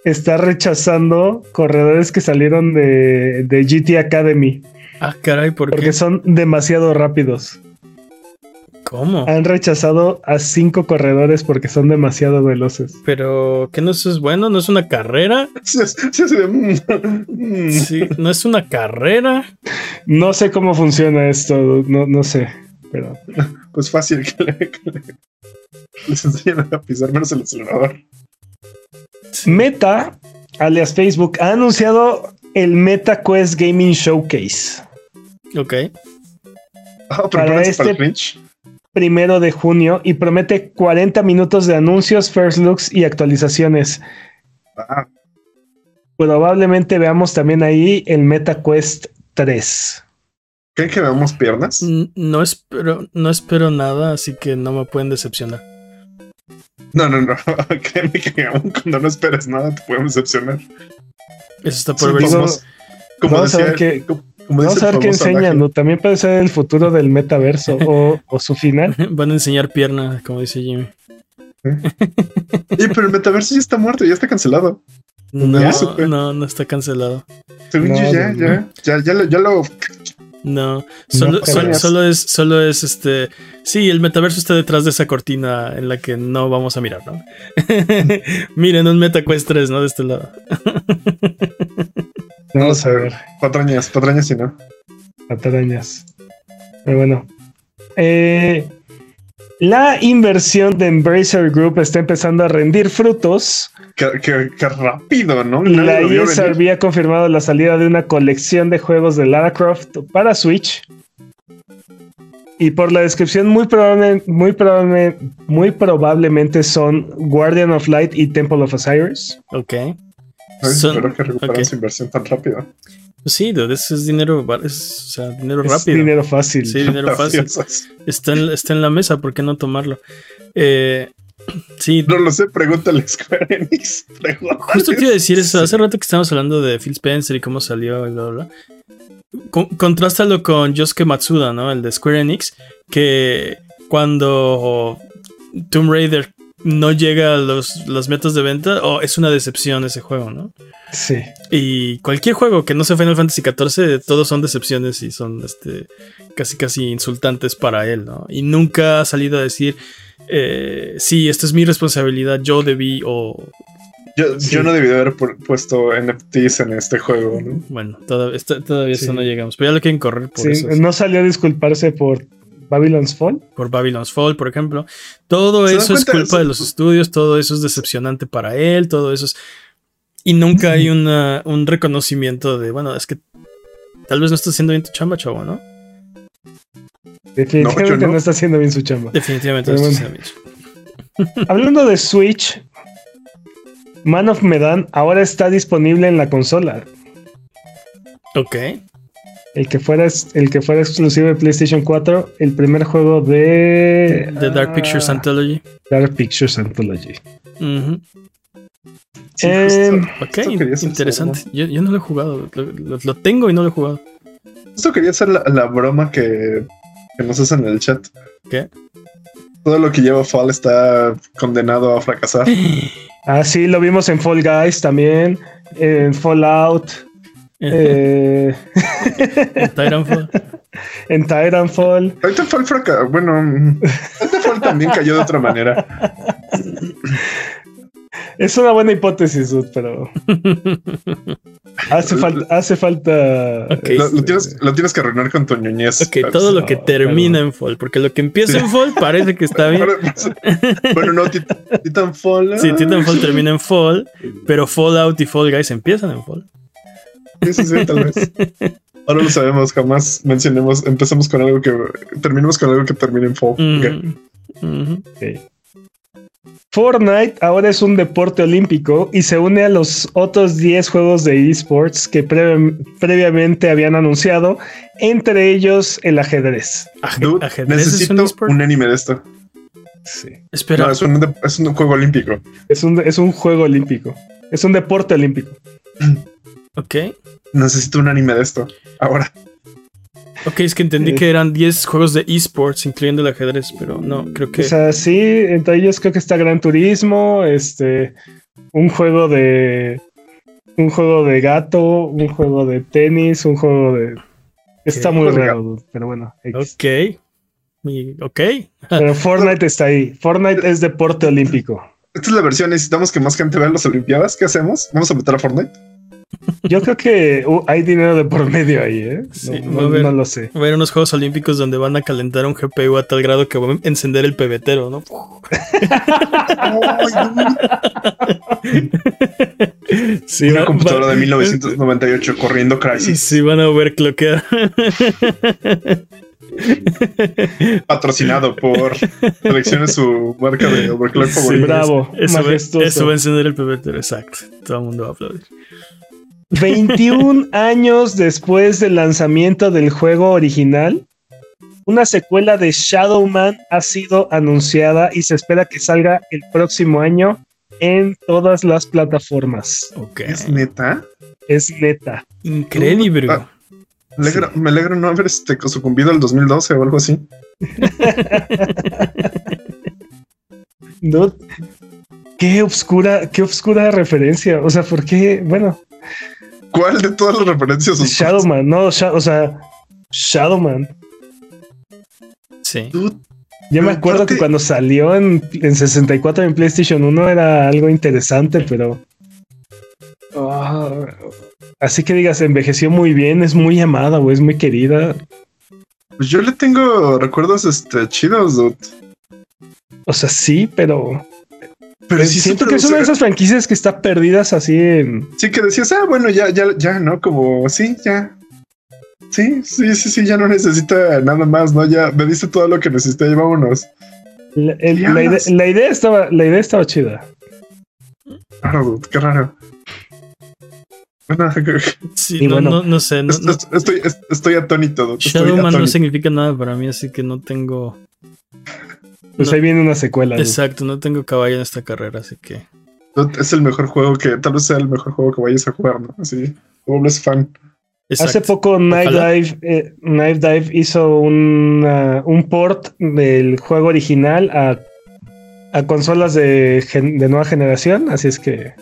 S2: está rechazando corredores que salieron de, de GT Academy.
S1: Ah, caray, ¿por
S2: porque son demasiado rápidos.
S1: ¿Cómo?
S2: Han rechazado a cinco corredores porque son demasiado veloces.
S1: Pero, ¿qué no es bueno? ¿No es una carrera? Sí, ¿no es una carrera?
S2: No sé cómo funciona esto, no, no sé, pero...
S3: Pues fácil que, le, les enseñan a pisar menos el acelerador.
S2: Meta, alias Facebook, ha anunciado el Meta Quest Gaming Showcase.
S1: Ok.
S3: Ah, para este
S2: primero de junio y promete 40 minutos de anuncios, first looks y actualizaciones. Ah. Probablemente veamos también ahí el Meta Quest 3.
S3: ¿Creen que veamos piernas?
S1: No espero, no espero nada, así que no me pueden decepcionar.
S3: No, no, no. Créeme que aún cuando no esperes nada te podemos decepcionar.
S1: Eso está por ver.
S2: Como, vamos a ver qué, vamos a ver qué enseñan. También puede ser el futuro del metaverso o, su final.
S1: Van a enseñar pierna, como dice Jimmy.
S3: ¿Eh? pero el metaverso ya está muerto, ya está cancelado.
S1: No, no, no, está cancelado.
S3: Según yo, ya, ya, ya, ya, lo, ya lo
S1: no, solo, solo, es, solo es este. Sí, el metaverso está detrás de esa cortina en la que no vamos a mirar, ¿no? Miren, un MetaQuest 3, ¿no? De este lado.
S3: vamos a ver. Patrañas, patrañas y no.
S2: Patrañas. Pero bueno. Eh, la inversión de Embracer Group está empezando a rendir frutos.
S3: Qué, rápido, ¿no?
S2: la ESRB ha confirmado la salida de una colección de juegos de Lara Croft para Switch. Y por la descripción, muy, probable, muy, probable, muy probablemente son Guardian of Light y Temple of Osiris.
S1: Ok.
S3: espero que recuperen su inversión tan rápido.
S1: Pues sí, es dinero, es, o sea, dinero es rápido.
S2: Dinero fácil.
S1: Sí, dinero fácil. Está en, está en la mesa, ¿por qué no tomarlo? Eh, sí.
S3: No lo sé, pregúntale a Square Enix.
S1: Justo te iba a decir eso. Hace rato que estábamos hablando de Phil Spencer y cómo salió y bla, bla, bla. contrástalo con Yosuke Matsuda, ¿no? El de Square Enix, que cuando Tomb Raider no llega a los, los metas de venta, o es una decepción ese juego, ¿no?
S2: Sí.
S1: Y cualquier juego que no sea Final Fantasy XIV, todos son decepciones y son este, casi casi insultantes para él, ¿no? Y nunca ha salido a decir, eh, sí, esta es mi responsabilidad, yo debí o...
S3: Yo, no debí de haber puesto NFTs en este juego, ¿no?
S1: Bueno, todavía, todavía eso no llegamos, pero ya lo quieren correr
S2: por eso. No salió a disculparse por Babylon's Fall.
S1: Por Babylon's Fall, por ejemplo. Todo eso es culpa de los estudios, todo eso es decepcionante para él, todo eso es... Y nunca hay una, un reconocimiento de, bueno, es que tal vez no está haciendo bien tu chamba, chavo, ¿no?
S2: Definitivamente no, está haciendo bien su chamba.
S1: Definitivamente no está haciendo bien.
S2: Hablando de Switch, Man of Medan ahora está disponible en la consola.
S1: Ok.
S2: El que fuera, el que fuera exclusivo de PlayStation 4, el primer juego de.
S1: The Dark Pictures Anthology.
S2: Dark Pictures Anthology.
S1: Eh, ok, interesante. Yo, no lo he jugado. Lo, tengo y no lo he jugado.
S3: Esto quería ser la, broma que, que, nos hacen en el chat.
S1: ¿Qué?
S3: Todo lo que lleva Fall está condenado a fracasar.
S2: ah, sí, lo vimos en Fall Guys también. En Fallout. Eh,
S1: en Titanfall.
S2: En Titanfall.
S3: Titanfall fracasó. Bueno, Titanfall también cayó de otra manera.
S2: Es una buena hipótesis, pero. Hace falta, hace falta.
S3: Lo, lo tienes, lo tienes que arruinar con tu ñoñez.
S1: Ok, todo lo que
S2: no,
S1: termina
S2: pero-
S1: en fall, porque lo que empieza en fall parece que está bien.
S3: bueno, no, Tit- Titanfall.
S1: Sí, Titanfall termina en fall, pero Fallout y Fall Guys empiezan en fall.
S3: Sí, sí, sí, tal vez. Ahora lo sabemos, jamás mencionemos, empecemos con algo que terminemos con algo que termine en fall.
S1: Ujú.
S2: Ok. Fortnite ahora es un deporte olímpico y se une a los otros 10 juegos de esports que previ- previamente habían anunciado, entre ellos el ajedrez.
S1: Aje-
S3: Dude,
S1: ajedrez es un
S3: necesito un anime de esto.
S2: Sí.
S1: Espera,
S3: No, es un, es un juego olímpico.
S2: Es un, es un juego olímpico. Es un deporte olímpico.
S1: ok.
S3: Necesito un anime de esto. Ahora.
S1: Ok, es que entendí
S2: Eh.
S1: que eran 10 juegos de esports, incluyendo el ajedrez, pero no, creo que.
S2: O sea, sí, entre ellos creo que está Gran Turismo, este, un juego de, un juego de gato, un juego de tenis, un juego de, está muy raro, dude, pero bueno. X.
S1: ok. Ok.
S2: Pero Fortnite está ahí. Fortnite es deporte olímpico.
S3: Esta es la versión. Necesitamos que más gente vea las Olimpiadas. ¿Qué hacemos? Vamos a meter a Fortnite.
S2: Yo creo que uh, hay dinero de por medio ahí, ¿eh?
S1: Sí,
S2: no,
S1: va a
S2: no-
S1: haber-
S2: no lo sé.
S1: Va a haber unos Juegos Olímpicos donde van a calentar un GPU a tal grado que va a encender el pebetero, ¿no? Sí,
S3: Una
S1: va-
S3: computadora
S1: va-
S3: de 1998 corriendo
S1: Y
S3: Crysis.
S1: sí, van a overclockear.
S3: Patrocinado por seleccione su marca de overclock
S1: Sí,
S2: bravo,
S1: Eso va,
S2: majestuoso.
S1: eso va a encender el pebetero, exacto. Todo el mundo va a aplaudir.
S2: 21 años después del lanzamiento del juego original, una secuela de Shadowman ha sido anunciada y se espera que salga el próximo año en todas las plataformas.
S1: Ok.
S3: ¿Es neta?
S2: Es neta.
S1: Increíble.
S3: Ah. Me alegro, me alegro no haber este, sucumbido al 2012 o algo así.
S2: Dude, qué obscura, qué obscura referencia. O sea, ¿por qué? Bueno,
S3: ¿Cuál de todas las referencias?
S2: Shadowman, no, Sha- o sea, Shadowman.
S1: Sí.
S3: Dude,
S2: Yo me acuerdo que cuando salió en, en 64 en PlayStation 1 era algo interesante, pero. Ah, así que digas, envejeció muy bien, es muy amada, o es muy querida.
S3: Pues yo le tengo recuerdos este, chidos, dude.
S2: O sea, sí, pero.
S3: Pero sí,
S2: siento que es una de esas franquicias que está perdidas así en.
S3: Sí, que decías, ah, bueno, ya, ya, ya, ¿no? Como, sí, ya. Sí, sí, sí, sí, ya no necesita nada más, ¿no? Ya me diste todo lo que necesité, y vámonos.
S2: La, el-
S3: ¿Qué
S2: la ide-
S3: hablas?
S2: la idea estaba, la idea estaba chida.
S3: Raro, dude, qué raro. Bueno,
S1: Sí,
S2: Y
S1: no,
S2: bueno,
S1: no, no sé. no-
S3: est-
S1: no-
S3: est- estoy, est- estoy atónito, estoy
S1: Shadowman no significa nada para mí, así que no tengo.
S2: Pues
S1: No.
S2: ahí viene una secuela. dude.
S1: Exacto, no tengo caballo en esta carrera, así que.
S3: Es el mejor juego que, tal vez sea el mejor juego que vayas a jugar, ¿no? Así, vuelves fan.
S1: Exacto.
S2: Hace poco Knife. Dive, eh, Knife Dive hizo una- un port del juego original a, a consolas de, gen- de nueva generación, así es que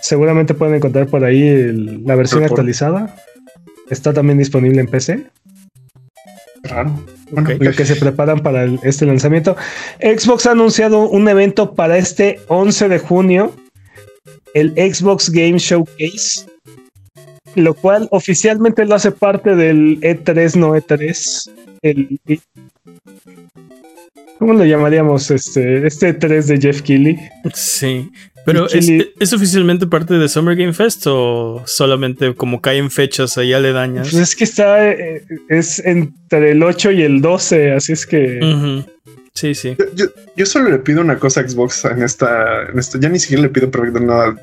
S2: seguramente pueden encontrar por ahí el- la versión
S3: El port.
S2: actualizada. Está también disponible en PC,
S3: Raro. Bueno,
S1: Ok.
S2: lo que se preparan para el- este lanzamiento. Xbox ha anunciado un evento para este 11 de junio, el Xbox Game Showcase, lo cual oficialmente lo hace parte del E3, no E3. El, ¿Cómo lo llamaríamos? Este, este E3 de Jeff Keighley.
S1: Sí. Pero ¿es,
S2: Chile-
S1: ¿es oficialmente parte de Summer Game Fest o solamente como caen fechas ahí aledañas?
S2: Pues es que está, eh, es entre el 8 y el 12, así es que...
S1: Sí, sí.
S3: Yo, yo, yo solo le pido una cosa a Xbox en esta, en esta. Ya ni siquiera le pido perdón nada.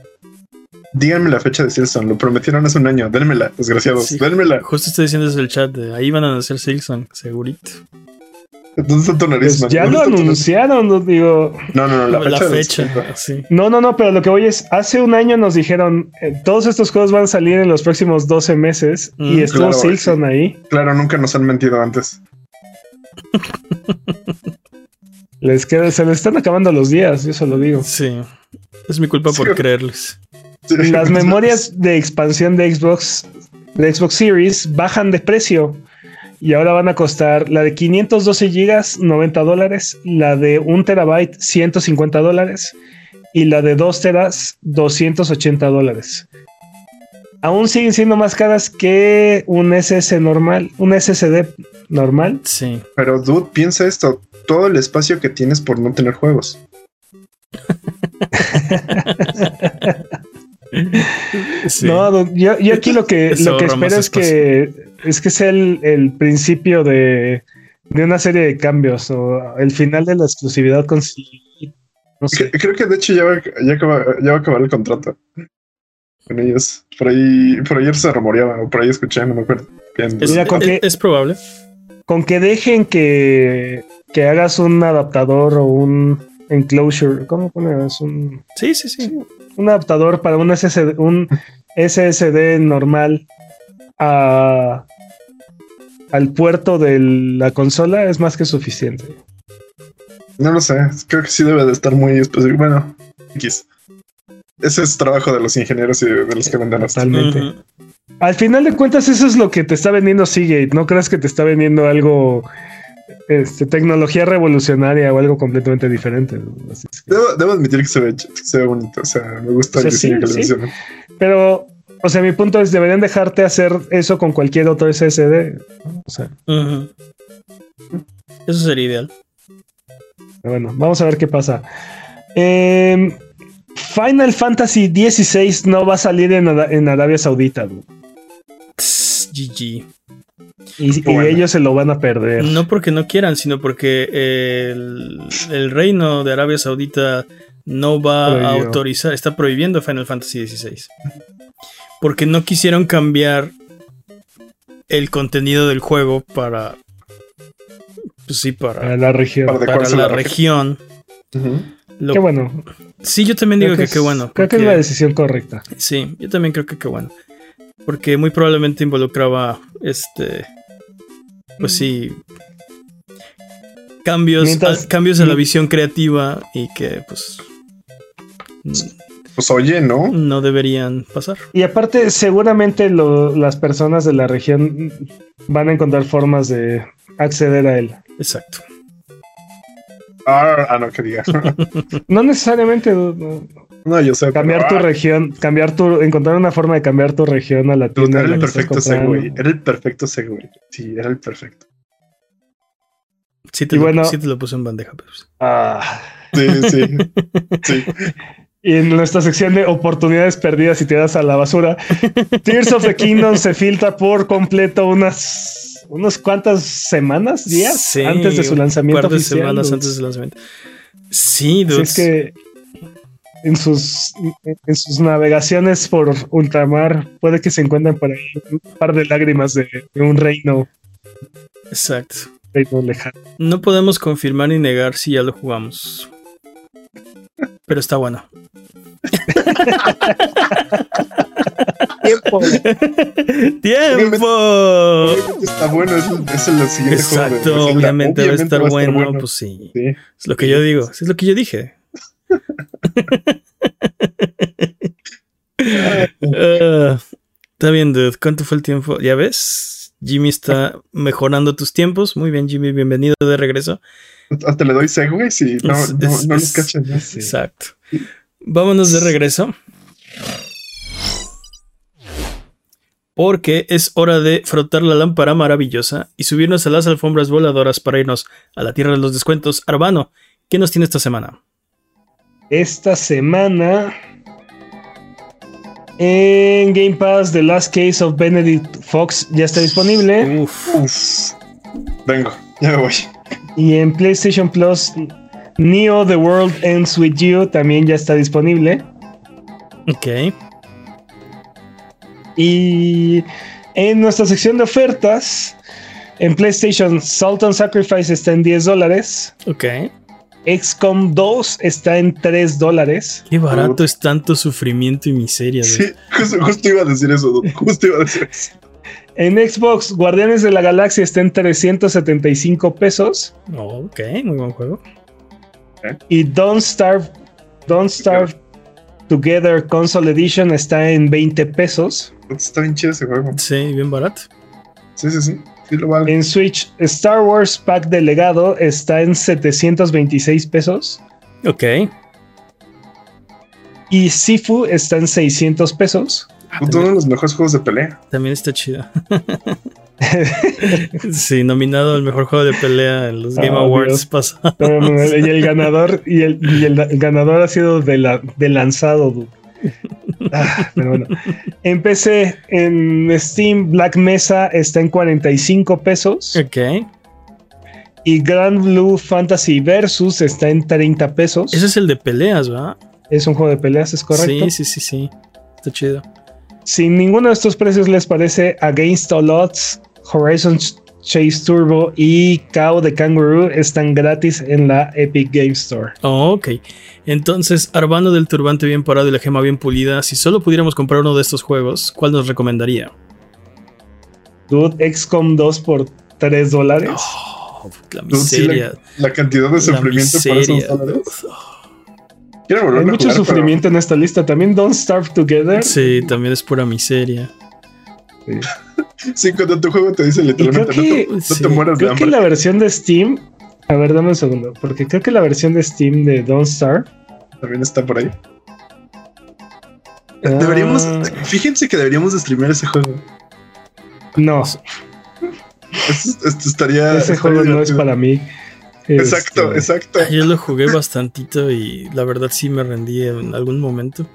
S3: Díganme la fecha de Silson. Lo prometieron hace un año. Dénmela, desgraciados.
S1: Sí.
S3: Dénmela.
S1: Justo estoy diciendo desde el chat, de ahí van a nacer Silson, segurito.
S3: ¿Dónde está tu nariz,
S2: Pues ya
S3: ¿Dónde
S2: lo anunciaron, no digo...
S3: No, no, no. La
S1: La
S3: fecha.
S1: sí.
S2: No, no, no, pero lo que voy es, hace un año nos dijeron, eh, todos estos juegos van a salir en los próximos 12 meses
S1: Mm,
S2: y estuvo
S3: claro,
S2: Silson ahí.
S3: Claro, nunca nos han mentido antes.
S2: Les queda, se les están acabando los días, yo solo digo.
S1: Sí. Es mi culpa por creerles.
S3: Sí.
S2: Las memorias de expansión de Xbox, de Xbox Series bajan de precio y ahora van a costar la de 512 gigas 90 dólares, la de 1 terabyte 150 dólares y la de 2 teras 280 dólares. aún siguen siendo más caras que un SS normal, un SSD normal.
S1: Sí.
S3: Pero, dude, piensa esto: todo el espacio que tienes por no tener juegos.
S1: Sí.
S2: No, yo, yo aquí lo que,
S1: Eso
S2: lo que espero es que es que sea el, el principio de, de una serie de cambios o el final de la exclusividad con sí. No sé.
S3: Creo que de hecho ya va, ya, acaba- ya va a acabar el contrato con ellos. Por ahí, por ayer se rumoreaba, o por ahí escuché, no me acuerdo. Bien.
S1: Es,
S2: Mira, con
S1: es-
S2: que-
S1: es probable.
S2: Con que dejen que, que hagas un adaptador o un enclosure, ¿cómo pones? Un,
S1: Sí, sí, sí.
S2: un adaptador para un SSD, un SSD normal a, al puerto de la consola es más que suficiente.
S3: No lo sé, creo que sí debe de estar muy específico. Bueno, X. Ese es trabajo de los ingenieros y de, de los que venden.
S2: Totalmente.
S1: Ujú.
S2: Al final de cuentas, eso es lo que te está vendiendo Seagate. No creas que te está vendiendo algo, este, tecnología revolucionaria o algo completamente diferente. Así es que-
S3: Debo, debo admitir que se ve, que se ve bonito. O sea, me gusta
S2: O sea,
S3: el diseño
S2: sí,
S3: que le
S2: sí.
S3: mencionan.
S2: Pero, o sea, mi punto es, deberían dejarte hacer eso con cualquier otro SSD. O sea.
S1: Eso sería ideal.
S2: bueno, vamos a ver qué pasa. Em, Final Fantasy XVI no va a salir en, Ara- en Arabia Saudita. ¿no?
S1: Tss, GG.
S2: Y, y ellos se lo van a perder.
S1: No porque no quieran, sino porque el, el reino de Arabia Saudita no va a autorizar, está prohibiendo Final Fantasy XVI. Porque no quisieron cambiar el contenido del juego para. Pues sí,
S2: Para
S1: para,
S2: la región.
S3: Para
S1: la
S3: la
S1: región. Lo-
S2: Qué bueno.
S1: sí, yo también digo que,
S2: es-
S1: qué bueno.
S2: Creo que es la decisión correcta.
S1: Sí, yo también creo que qué bueno. Porque muy probablemente involucraba este. Pues sí. Cambios,
S2: Mientras-
S1: a, cambios en la visión creativa y que pues
S3: Pues oye, ¿no?
S1: no deberían pasar.
S2: Y aparte, seguramente lo- las personas de la región van a encontrar formas de acceder a él.
S1: Exacto.
S3: Ah, ah, no, que.
S2: No necesariamente no,
S3: no, yo sé.
S2: cambiar tu
S3: ah,
S2: región, cambiar tu, encontrar una forma de cambiar tu región a la tienda.
S3: Era el perfecto segue. Era el perfecto segue. Sí, era el perfecto.
S1: Sí te,
S2: Y
S1: lo,
S2: bueno-
S1: sí te lo puse en bandeja. pero
S2: Ah.
S3: Sí, sí. sí.
S2: Y en nuestra sección de oportunidades perdidas y tiradas a la basura, Tears of the Kingdom se filtra por completo unas, unas cuantas semanas, días
S1: sí,
S2: antes de su
S1: un
S2: lanzamiento
S1: par de
S2: oficial.
S1: semanas
S2: dudes.
S1: antes de su lanzamiento. Sí,
S2: Así
S1: dudes.
S2: es que en sus, en sus navegaciones por ultramar puede que se encuentren por ahí un par de lágrimas de, de un reino,
S1: Exacto.
S2: reino lejano.
S1: No podemos confirmar ni negar si ya lo jugamos. Pero está bueno.
S2: Tiempo.
S1: ¡Tiempo!
S3: Obviamente Está bueno, es es el siguiente juego. de
S1: Exacto,
S3: Zelda.
S1: obviamente, va a estar bueno, Pues sí.
S3: Sí.
S1: Es lo que yo digo. Es lo que yo dije. Está bien, dude. ¿Cuánto fue el tiempo? ¿Ya ves? Jimmy está mejorando tus tiempos. Muy bien, Jimmy. Bienvenido de regreso.
S3: Hasta le doy segways y no,
S1: Es-
S3: no,
S1: es-
S3: no
S1: es-
S3: los cachan. ¿no?
S2: Sí.
S1: Exacto. Vámonos de regreso. Porque es hora de frotar la lámpara maravillosa y subirnos a las alfombras voladoras para irnos a la tierra de los descuentos. Arbano, ¿qué nos tiene esta semana?
S2: Esta semana en Game Pass The Last Case of Benedict Fox ya está disponible
S1: Uf,
S3: Uf. Vengo, ya me voy.
S2: Y en PlayStation Plus Neo The World Ends With You también ya está disponible
S1: ok.
S2: y en nuestra sección de ofertas en PlayStation Sultan Sacrifice está en 10 dólares
S1: Ok.
S2: XCOM 2 está en 3 dólares
S1: Qué barato es tanto sufrimiento y miseria.
S3: Sí, justo, justo iba a decir eso, justo iba a decir eso.
S2: En Xbox Guardianes de la Galaxia está en 375 pesos
S1: Oh, ok, muy buen juego.
S2: Y Don't Starve, Don't Starve Together Console Edition está en 20 pesos.
S3: Está bien chido ese juego.
S1: Sí, bien barato.
S3: Sí, sí, sí. Sí lo vale.
S2: En Switch, Star Wars Pack de Legado está en 726 pesos.
S1: Ok,
S2: Y Sifu está en 600 pesos.
S3: Uno de los mejores juegos de pelea.
S1: También está chido. sí, nominado al mejor juego de pelea en los Game
S2: Oh,
S1: Awards pasados.
S2: No, no, no, y el ganador, y el, y el ganador ha sido de, la, de lanzado, dude. Ah, pero bueno. En PC, en Steam, Black Mesa está en 45 pesos.
S1: Ok.
S2: Y Grand Blue Fantasy Versus está en 30 pesos.
S1: Ese es el de peleas, ¿verdad?
S2: Es un juego de peleas, es correcto.
S1: Sí, sí, sí, sí. Está chido.
S2: Si ninguno de estos precios les parece, Against All Odds, Horizon Chase Turbo y KO de Kangaroo están gratis en la Epic Game Store.
S1: Oh, ok. Entonces, Arbano del turbante bien parado y la gema bien pulida, si solo pudiéramos comprar uno de estos juegos, ¿cuál nos recomendaría?
S2: Dude, XCOM 2 por 3 dólares.
S1: Oh, la
S3: Dude, sí,
S1: miseria.
S3: la, la cantidad de
S1: la
S3: sufrimiento por
S1: miseria.
S3: esos dólares. Quiero
S2: Hay mucho
S3: jugar, pero-
S2: sufrimiento en esta lista. También Don't Starve Together.
S1: Sí, también es pura miseria.
S2: Sí.
S3: Sí, cuando tu juego te dice literalmente,
S2: creo
S3: no te,
S2: que-
S3: no
S1: sí,
S3: te mueras de
S2: Creo que
S3: hambre.
S2: la versión de Steam. A ver, dame un segundo. Porque creo que la versión de Steam de Don't Starve.
S3: También está por ahí. Deberíamos,
S2: Ah,
S3: fíjense que deberíamos de streamear ese juego.
S2: No,
S3: Esto, esto estaría.
S2: ese
S3: estaría
S2: juego no es para mí.
S3: Exacto,
S2: Este,
S3: exacto.
S1: Yo lo jugué bastantito y la verdad sí me rendí en algún momento.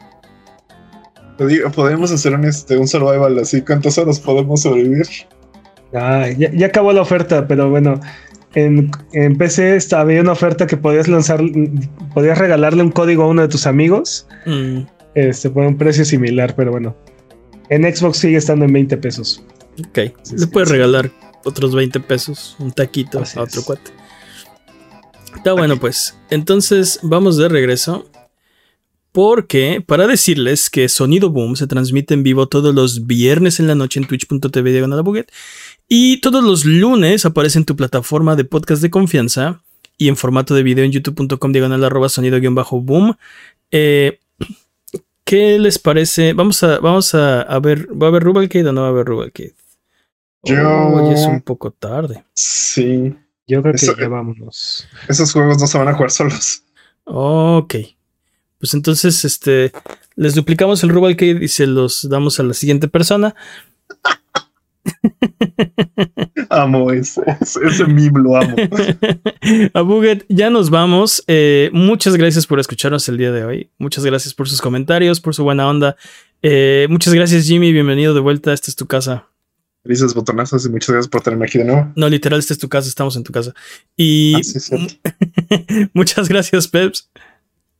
S3: Podemos hacer un, este, un survival así. ¿Cuántas horas podemos sobrevivir?
S2: Ah, ya, ya acabó la oferta, pero bueno. En, en PC está, había una oferta que podías lanzar, podías regalarle un código a uno de tus amigos
S1: Mm,
S2: este, por un precio similar, pero bueno. En Xbox sigue estando en 20 pesos.
S1: ok.
S2: Sí,
S1: Le
S2: sí,
S1: puedes
S2: sí.
S1: regalar otros 20 pesos, un taquito
S2: Así
S1: a otro
S2: es.
S1: cuate. Está bueno, pues. Entonces vamos de regreso. Porque para decirles que Sonido Boom se transmite en vivo todos los viernes en la noche en twitch.tv diagonal y todos los lunes aparece en tu plataforma de podcast de confianza y en formato de video en youtube.com diagonal arroba sonido guion bajo boom. Eh, ¿Qué les parece? Vamos a, vamos a, a ver, ¿va a haber Rubalcade o no va a haber Rubalcade?
S3: Yo-
S1: ya es un poco tarde.
S3: Sí.
S2: Yo creo que ya vámonos.
S3: Esos juegos no se van a jugar solos.
S1: Ok. Pues entonces, este, les duplicamos el Rubalcade y se los damos a la siguiente persona.
S3: Amo ese, ese, meme, lo amo.
S1: a Buget, ya nos vamos. Eh, muchas gracias por escucharnos el día de hoy. Muchas gracias por sus comentarios, por su buena onda. Eh, muchas gracias, Jimmy. Bienvenido de vuelta. Esta es tu casa.
S3: Felices botonazos y muchas gracias por tenerme aquí de nuevo.
S1: No, literal, esta es tu casa, estamos en tu casa. Y
S3: ah,
S1: muchas gracias, Peps.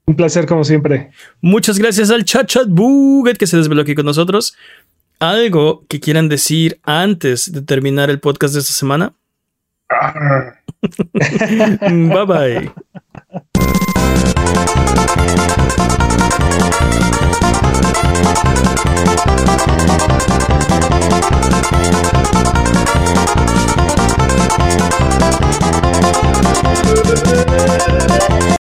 S2: Un placer, como siempre.
S1: Muchas gracias al chat chat buget que se desveló aquí con nosotros. ¿Algo que quieran decir antes de terminar el podcast de esta semana?
S3: Ah.
S1: bye bye.